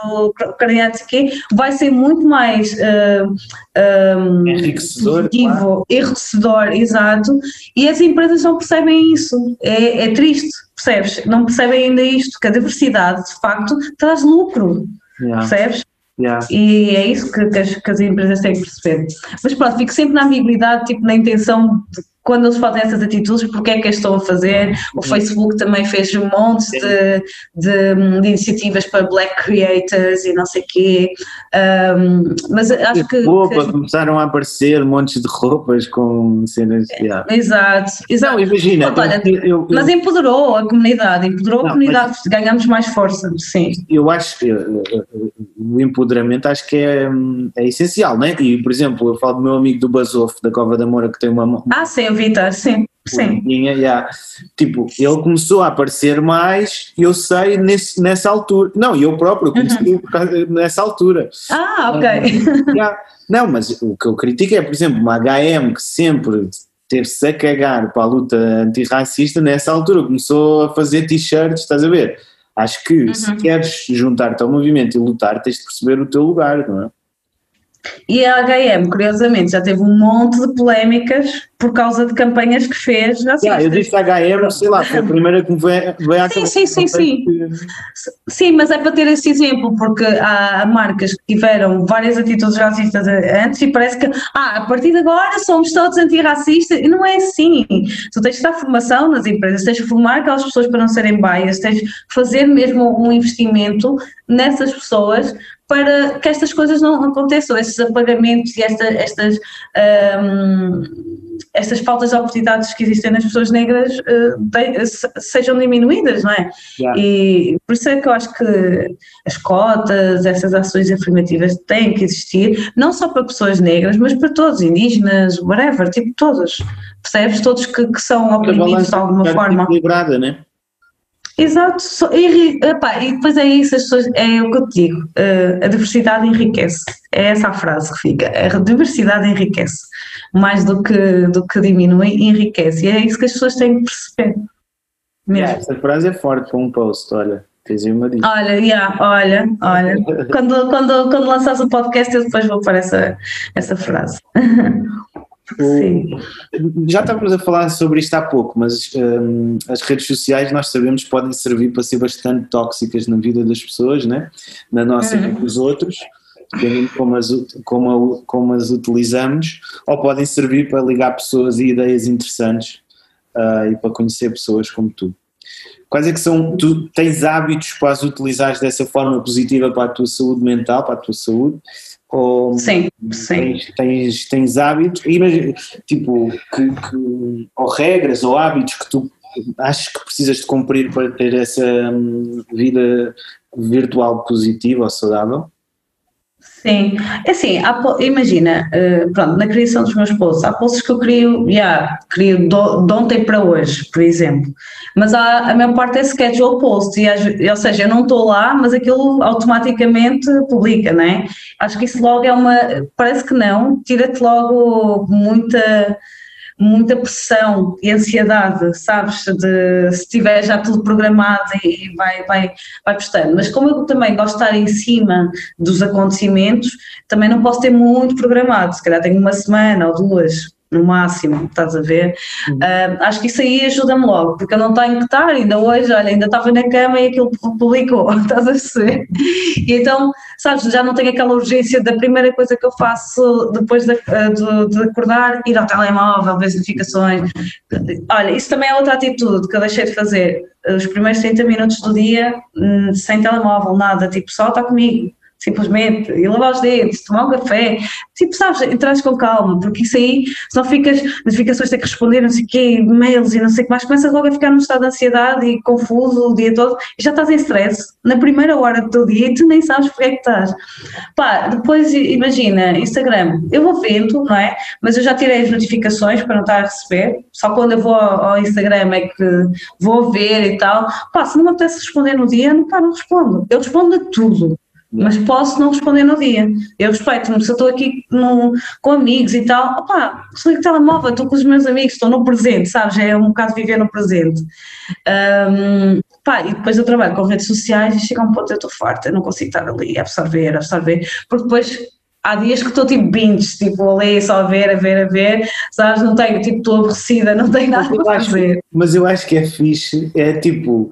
ucraniano, quê, vai ser muito mais ah, ah,
Enriquecedor,
positivo, enriquecedor, exato, e as empresas não percebem isso, é, é triste, percebes? Não percebem ainda isto, que a diversidade de facto traz lucro,
Yeah.
percebes?
Yeah.
E é isso que, que as, que as empresas têm que perceber. Mas pronto, fico sempre na ambiguidade, tipo, na intenção de quando eles fazem essas atitudes, porque é que as estão a fazer. O Facebook também fez um monte de, de, de iniciativas para black creators e não sei o quê. Um, mas acho que.
Roupa,
que-
começaram a aparecer montes de roupas com cenas. Yeah.
Exato, exato.
Não, imagina,
Pronto, olha,
eu- eu-
mas empoderou a comunidade, empoderou
Não,
a comunidade, ganhamos mais força, sim.
eu acho que o empoderamento acho que é, hum, é essencial, né? E, por exemplo, eu falo do meu amigo do Basof, da Cova da Moura, que tem uma, uma
Ah, sim, o Vitor, sim, sim.
bonequinha, yeah. tipo, ele começou a aparecer mais, eu sei, nesse, nessa altura. Não, eu próprio comecei
Uhum.
nessa altura.
Ah, ok.
Yeah. Não, mas o que eu critico é, por exemplo, uma HM que sempre teve-se a cagar para a luta antirracista, nessa altura começou a fazer t-shirts, estás a ver? Acho que se
Uhum.
queres juntar-te ao movimento e lutar, tens de perceber o teu lugar, não é?
E a HM, curiosamente, já teve um monte de polémicas por causa de campanhas que fez racistas.
Yeah, eu disse HM, sei lá, foi a primeira que me veio, veio à
Sim,
cabeça.
sim, sim, sim. Sim, mas é para ter esse exemplo, porque há marcas que tiveram várias atitudes racistas antes e parece que, ah, a partir de agora somos todos antirracistas, e não é assim. Tu tens de dar formação nas empresas, tens de formar aquelas pessoas para não serem bias, tens de fazer mesmo um investimento nessas pessoas para que estas coisas não aconteçam, estes apagamentos e esta- estas, ahm, estas faltas de oportunidades que existem nas pessoas negras eh, de- se- sejam diminuídas, não é?
Yeah.
E por isso é que eu acho que as cotas, essas ações afirmativas têm que existir, não só para pessoas negras, mas para todos, indígenas, whatever, tipo todos, percebes? Todos que, que são oprimidos de alguma forma.
equilibrada, né?
Exato, enri- epá, e depois é isso, as pessoas, é o que eu te digo, eh, a diversidade enriquece, é essa a frase que fica, a diversidade enriquece, mais do que, do que diminui, enriquece, e é isso que as pessoas têm que perceber.
Yeah, essa frase é forte para um post, olha.
Olha, yeah, olha, olha, quando, quando, quando lançares o podcast eu depois vou pôr essa, essa frase. Sim.
Já estávamos a falar sobre isto há pouco, mas hum, as redes sociais nós sabemos podem servir para ser bastante tóxicas na vida das pessoas, né? na nossa e dos outros, dependendo de como as, como, como as utilizamos, ou podem servir para ligar pessoas e ideias interessantes ah, e para conhecer pessoas como tu. Quais é que são, tu tens hábitos para as utilizares dessa forma positiva para a tua saúde mental, para a tua saúde? Ou
Sim, sim.
Tens, tens, tens hábitos, tipo, que, que- ou regras ou hábitos que tu achas que precisas de cumprir para ter essa hum, vida virtual positiva ou saudável?
Sim, é assim, há imagina, eh, pronto, na criação dos meus posts, há posts que eu crio, yeah, crio de ontem para hoje, por exemplo, mas há, a maior parte é schedule post, e, ou seja, eu não estou lá, mas aquilo automaticamente publica, não é? Acho que isso logo é uma, parece que não, tira-te logo muita muita pressão e ansiedade, sabes, de se tiver já tudo programado e vai, vai, vai postando. Mas como eu também gosto de estar em cima dos acontecimentos, também não posso ter muito programado, se calhar tenho uma semana ou duas no máximo, estás a ver? Ah, acho que isso aí ajuda-me logo, porque eu não tenho que estar, ainda hoje, olha, ainda estava na cama e aquilo publicou, estás a perceber? E então, sabes, já não tenho aquela urgência da primeira coisa que eu faço depois de, ah, de- de acordar, ir ao telemóvel, ver as notificações. Olha, isso também é outra atitude que eu deixei de fazer. Os primeiros 30 minutos do dia, hum, sem telemóvel, nada, tipo, só está comigo. Simplesmente, e lavar os dentes, tomar um café, tipo, sabes, entras com calma, porque isso aí, se não ficas, notificações têm que responder, não sei o quê, e-mails e não sei o que mais, começas logo a ficar num estado de ansiedade e confuso o dia todo, e já estás em stress, na primeira hora do teu dia, e tu nem sabes porque é que estás. Pá, depois imagina, Instagram, eu vou vendo, não é? Mas eu já tirei as notificações para não estar a receber, só quando eu vou ao Instagram é que vou ver e tal. Pá, se não me apetece responder no dia, não, pá, não respondo. Eu respondo a tudo. Mas posso não responder no dia. Eu respeito-me, se eu estou aqui no- com amigos e tal, opá, desligo o telemóvel, estou com os meus amigos, estou no presente, sabes? É um bocado viver no presente. Ahm, pá, e depois eu trabalho com redes sociais e chega a um ponto eu estou farta, eu não consigo estar ali a absorver, a absorver, porque depois há dias que estou tipo binge, tipo ali só a ver, a ver, a ver, sabes? Não tenho, tipo, estou aborrecida, não tenho nada
eu acho-
fazer.
Mas eu acho que é fixe, é tipo,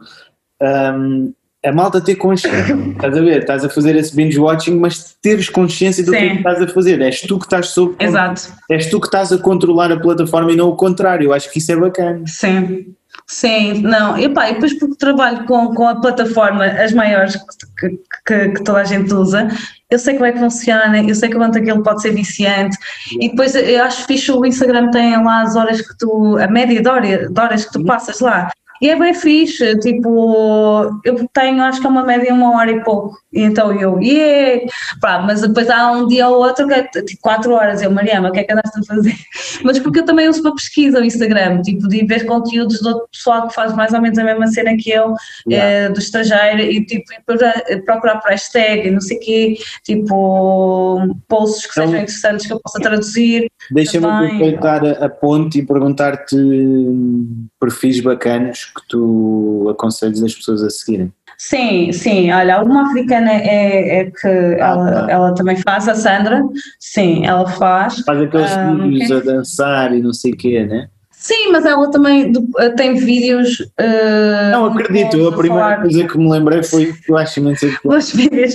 hum, a malta ter consciência. estás a ver? Estás a fazer esse binge watching, mas teres consciência do que é
Sim.
que estás a fazer. És tu que estás sob.
Exato.
És tu que estás a controlar a plataforma e não o contrário. Eu acho que isso é bacana.
Sim, sim, não, e pá, e depois porque trabalho com, com a plataforma, as maiores que, que, que toda a gente usa, eu sei como é que funciona, eu sei que quanto aquilo pode ser viciante, e depois eu acho fixe o Instagram tem lá as horas que tu, a média de hora- de horas que tu passas lá. E é bem fixe, tipo, eu tenho, acho que é uma média uma hora e pouco, e então eu, yeah, pá, mas depois há um dia ou outro que é tipo 4 horas, eu, Mariana, o que é que andaste a fazer? Mas porque eu também uso para pesquisa o Instagram, tipo, de ver conteúdos de outro pessoal que faz mais ou menos a mesma cena que eu,
Yeah.
eh, do estrangeiro, e tipo, e para- procurar por hashtag e não sei o quê, tipo, posts que
Então-
sejam interessantes que eu possa traduzir.
Deixa-me aproveitar a, a ponte e perguntar-te hum, perfis bacanos que tu aconselhas as pessoas a seguirem.
Sim, sim, olha, uma africana é, é que ela,
tá.
ela também faz, a Sandra, sim, ela faz.
Faz aqueles
Ah,
vídeos
ok.
a dançar e não sei o quê, né?
Sim, mas ela também do- tem vídeos. eh,
Não acredito, a primeira
falar-
coisa que me lembrei foi que eu acho imenso
Os vídeos.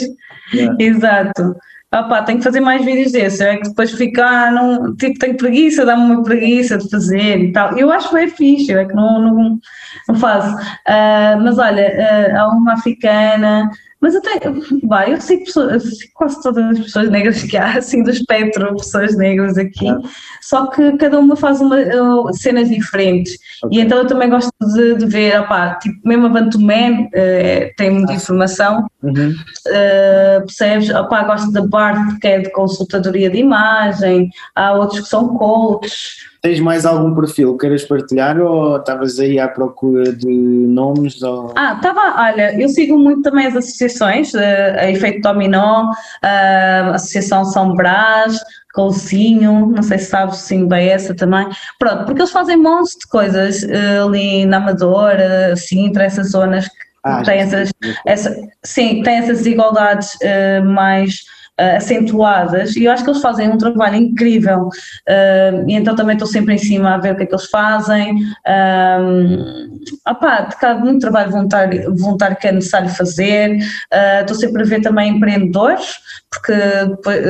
Yeah.
Exato. Ah pá, tenho que fazer mais vídeos desses. É que depois ficar, não, tipo, tenho preguiça, dá-me uma preguiça de fazer e tal. Eu acho que é fixe, é que não, não, não faço. Ah, mas olha, ah, há uma africana, mas até, vai, eu sigo, pessoas, eu quase todas as pessoas negras que há, assim, do espectro, pessoas negras aqui, só que cada uma faz uma, ah, cenas diferentes.
Ok.
E então eu também gosto de, de ver, opá, tipo, mesmo a Bantuman eh, tem muita informação,
Uhum.
Uh, percebes? Opá, gosto da parte que é de consultadoria de imagem, há outros que são coaches.
Tens mais algum perfil que queiras partilhar ou estavas aí à procura de nomes? Ou...
Ah, estava, olha, eu sigo muito também as associações, uh, a Efeito Dominó, a Associação São Brás, Colcinho, não sei se sabes sim bem essa também. Pronto, porque eles fazem montes de coisas uh, ali na Amadora, Sintra, essas zonas que
Ah,
têm essas, essa, sim, tem essas desigualdades mais uh, acentuadas e eu acho que eles fazem um trabalho incrível uh, e então também estou sempre em cima a ver o que é que eles fazem. Um, opá, de cá, muito trabalho voluntário, voluntário que é necessário fazer. Uh, estou sempre a ver também empreendedores, porque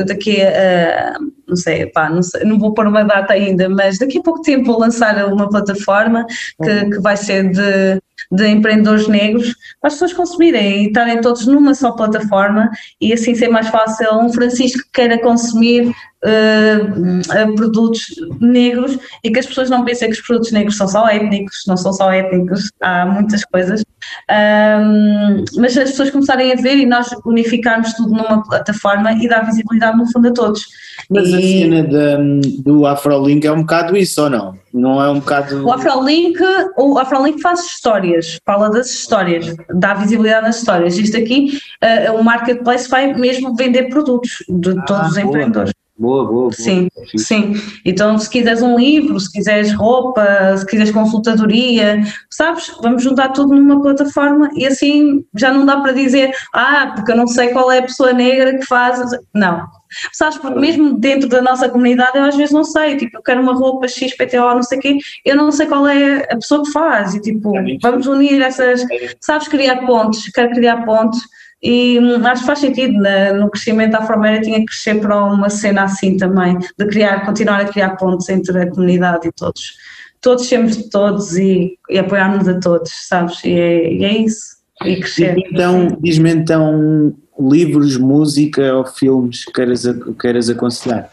daqui a. não sei, pá, não, sei, não vou pôr uma data ainda, mas daqui a pouco tempo vou lançar uma plataforma que, que vai ser de, de empreendedores negros para as pessoas consumirem e estarem todos numa só plataforma e assim ser mais fácil. Um Francisco que queira consumir uh, produtos negros e que as pessoas não pensem que os produtos negros são só étnicos, não são só étnicos, há muitas coisas. Um, mas as pessoas começarem a ver e nós unificarmos tudo numa plataforma e dar visibilidade no fundo a todos.
Mas a
E-
cena da- do Afrolink é um bocado isso ou não? Não é um bocado.
O Afrolink, o Afrolink faz histórias, fala das histórias, dá visibilidade nas histórias. Isto aqui, eh, o marketplace vai mesmo vender produtos de todos os
Ah, boa.
empreendedores.
Boa, boa, boa.
Sim,
Fixe.
sim. Então, se quiseres um livro, se quiseres roupa, se quiseres consultadoria, sabes? Vamos juntar tudo numa plataforma e assim já não dá para dizer, ah, porque eu não sei qual é a pessoa negra que faz. Não. Sabes, porque mesmo dentro da nossa comunidade eu às vezes não sei, tipo, eu quero uma roupa XPTO, não sei o quê, eu não sei qual é a pessoa que faz e tipo,
É
vamos unir essas, sabes, criar pontes, quero criar pontes e hum, acho que faz sentido, né? no crescimento da Afroméria tinha que crescer para uma cena assim também, de criar, continuar a criar pontes entre a comunidade e todos. Todos sermos de todos e, e apoiarmos a todos, sabes? E é, e é isso. E crescer.
Diz-me então, diz-me então livros, música ou filmes que queiras, que queiras aconselhar?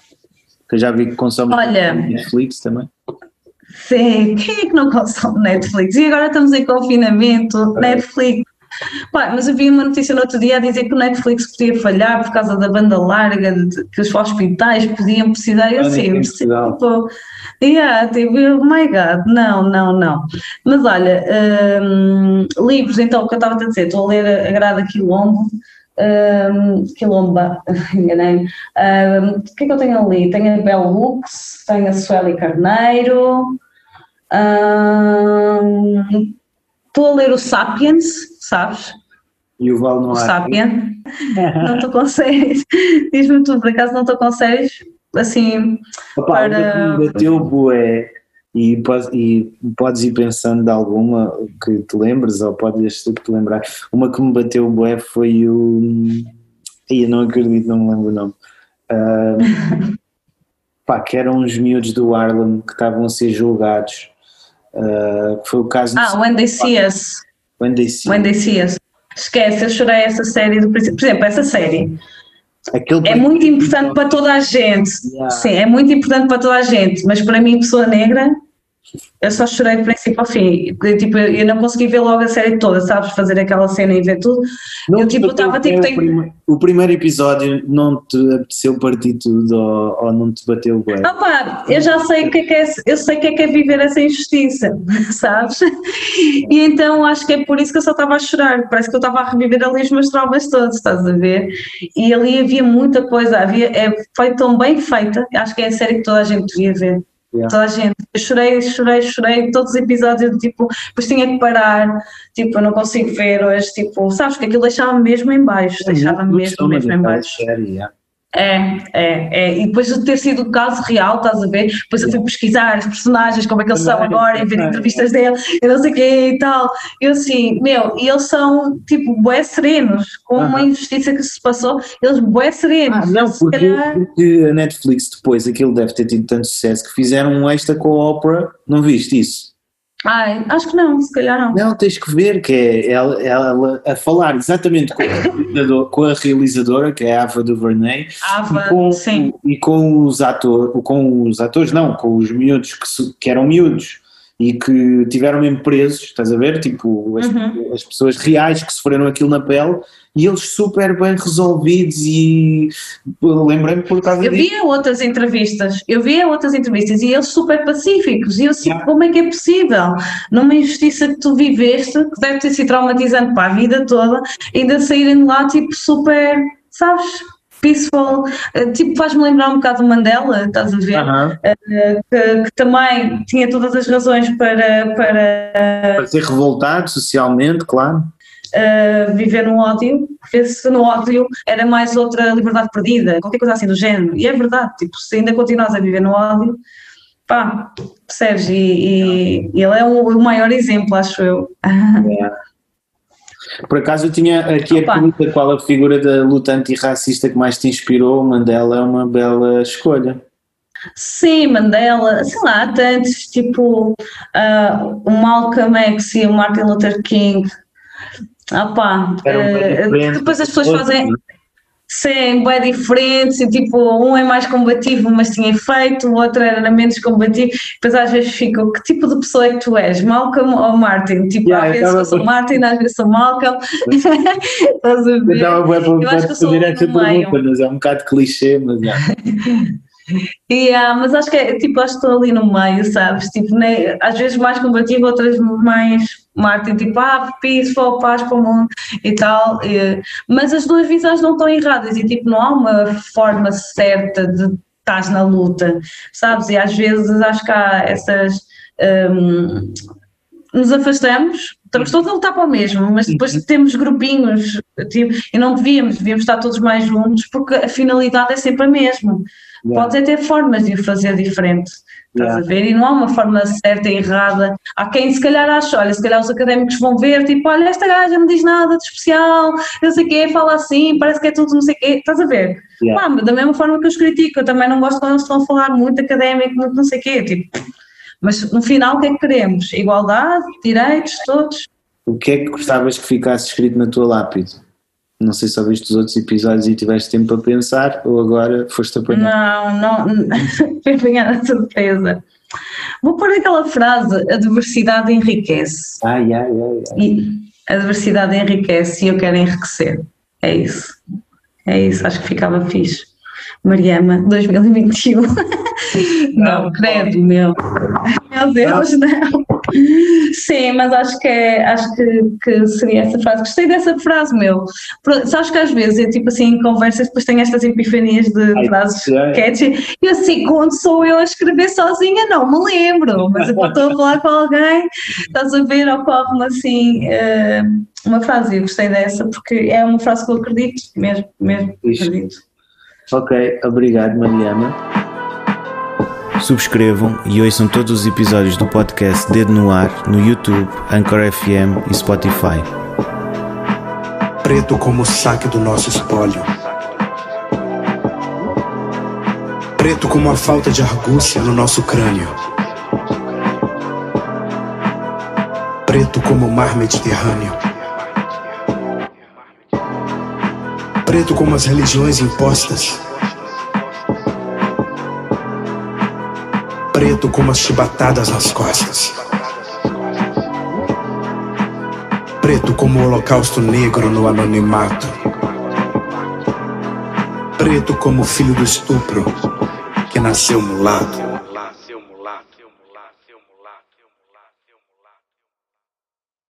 Que eu já vi que consomes
Olha.
Netflix também.
Sim, quem é que não consome Netflix? E agora estamos em confinamento, Netflix. Pá, mas eu vi uma notícia no outro dia a dizer que o Netflix podia falhar por causa da banda larga, de- que os hospitais podiam precisar. Eu
Ah, em
assim,
Portugal.
tipo, yeah, tipo, oh my God, não, não, não. Mas olha, hum, livros, então, o que eu estava a dizer, estou a ler a Grada Quilombo, hum, Quilomba, enganei. Hum, o que é que eu tenho ali? Tenho a Bell Hooks, tenho a Sueli Carneiro, hum, estou a ler o Sapiens, sabes?
E o Val no
O. Sapien. Não estou com séries. Diz-me tu, por acaso não estou com séries assim.
Opa,
para-.
O que me bateu bué E, pode- e podes ir pensando de alguma que te lembres, ou podes tu que te lembrar. Uma que me bateu bué foi o. Ih, eu não acredito, não me lembro o nome. Ah, pá, que eram uns miúdos do Harlem que estavam a ser julgados. Que foi o caso
Ah, When They See Us.
When They See.
When They See Us. Esquece, eu chorei essa série do princípio. Por exemplo, essa série é muito importante para toda a gente.
Yeah.
Sim, é muito importante para toda a gente, mas para mim, pessoa negra, eu só chorei do princípio ao fim. Tipo, eu não consegui ver logo a série toda, sabes? Fazer aquela cena e ver tudo.
Não
eu tipo, estava
o
tipo. tenho-
o, prime- o primeiro episódio não te apeteceu partir tudo ou, ou não te bateu bem?
Ah pá, eu já sei o que é que é, eu sei o que é que é viver essa injustiça, sabes? E então acho que é por isso que eu só estava a chorar, parece que eu estava a reviver ali os meus traumas todos, estás a ver? E ali havia muita coisa, havia, é, foi tão bem feita, acho que é a série que toda a gente devia ver.
Yeah.
Toda a gente, eu chorei, chorei, chorei, todos os episódios, eu, tipo, depois tinha que parar, tipo, eu não consigo ver hoje, tipo, sabes que aquilo deixava-me mesmo em baixo, deixava-me mesmo, mesmo em baixo.
Série, yeah.
É, é, é. E depois de ter sido o caso real, estás a ver? Depois eu fui pesquisar os personagens, como é que eles são agora, e ver entrevistas dele, e não sei o quê e tal. Eu assim, meu, e eles são tipo bué serenos, com uma injustiça que se passou, eles bué serenos.
Ah, não, porque,
calhar-
porque a Netflix depois, aquilo deve ter tido tanto sucesso que fizeram um extra com a Oprah, não viste isso?
Ai, acho que não, se calhar não.
Não, tens que ver que é ela, ela a falar exatamente com a, com a realizadora, que é a Ava DuVernay,
Ava,
e com,
sim.
e com os atores, com os atores não, com os miúdos que, que eram miúdos e que tiveram mesmo presos, estás a ver? Tipo, as,
Uhum.
as pessoas reais que sofreram aquilo na pele e eles super bem resolvidos e lembrei-me por causa
Eu
disso.
via outras entrevistas, eu via outras entrevistas e eles super pacíficos. E eu assim,
Yeah.
como é que é possível? Numa injustiça que tu viveste, que deve ter sido traumatizante para a vida toda, ainda saírem de lá tipo super, sabes? Peaceful, Eh, tipo faz-me lembrar um bocado do Mandela, estás a ver?
Aham.
Que, que também tinha todas as razões para, para
Para ser revoltado socialmente, claro.
uh, viver no ódio, vê-se no ódio era mais outra liberdade perdida, qualquer coisa assim do género. E é verdade, tipo, se ainda continuas a viver no ódio, pá, percebes? E, e- ele é o, o maior exemplo, acho eu.
Por acaso eu tinha aqui a
Opa.
pergunta qual a figura da luta antirracista que mais te inspirou, Mandela é uma bela escolha.
Sim, Mandela, sei lá, há tantos, tipo ah, o Malcolm X e o Martin Luther King. Ah eh,
diferentes.
depois as pessoas fazem, Sim, bem diferentes, e tipo, um é mais combativo, mas tinha efeito, o outro era menos combativo. Depois às vezes fico, que tipo de pessoa é que tu és? Malcolm ou Martin? Tipo,
Yeah,
às
eu
vezes eu sou
por-
Martin, às vezes sou Malcolm. Estás a
Eu
ver?
bué para
Eu acho que eu sou
essa pergunta, mas é um bocado clichê, mas é.
E, ah, mas acho que é, tipo, acho que estou ali no meio, sabes? Tipo, né, às vezes mais combativo, outras mais Martin, tipo, ah, peaceful, paz para o mundo e tal. e- mas as duas visões não estão erradas e tipo, não há uma forma certa de estás na luta, sabes? E às vezes acho que há essas. hum, nos afastamos, estamos todos a lutar para o mesmo, mas depois temos grupinhos tipo, e não devíamos, devíamos estar todos mais juntos porque a finalidade é sempre a mesma.
Yeah.
Podes é ter formas de o fazer diferente, estás
Yeah.
a ver? E não há uma forma certa e errada. Há quem se calhar acha, olha, se calhar os académicos vão ver, tipo, olha, esta gaja não diz nada de especial, não sei o quê, fala assim, parece que é tudo não sei o quê, estás a ver?
Yeah.
Pá, da mesma forma que eu os critico, eu também não gosto quando eles estão a falar muito académico, muito não sei o quê, tipo, mas no final o que é que queremos? Igualdade, direitos, todos.
O que é que gostavas que ficasse escrito na tua lápide? Não sei se ouviste os outros episódios e tiveste tempo para pensar ou agora foste apanhar.
Não, não, foi apanhar a surpresa. Vou pôr aquela frase, a diversidade enriquece.
Ai, ai, ai, ai.
E a diversidade enriquece e eu quero enriquecer. É isso. É isso, acho que ficava fixe. Mariama, 2021. Não, credo, meu. Meu Deus, não. Sim, mas acho que, é, acho que, que seria essa frase. Gostei dessa frase, meu. Sabes que às vezes eu, tipo assim, em conversas, depois tenho estas epifanias de
Ai,
frases
sei.
catchy. E assim, quando sou eu a escrever sozinha, não me lembro. Mas eu estou a falar com alguém, estás a ver, ocorre-me assim eh, uma frase. Eu gostei dessa porque é uma frase que eu acredito, mesmo, mesmo acredito.
Ok, obrigado, Mariana. Subscrevam e ouçam todos os episódios do podcast Dedo no Ar no YouTube, Anchor FM e Spotify.
Preto como o saque do nosso espólio. Preto como a falta de argúcia no nosso crânio. Preto como o mar Mediterrâneo. Preto como as religiões impostas. Preto como as chibatadas nas costas. Preto como o holocausto negro no anonimato. Preto como o filho do estupro que nasceu mulato.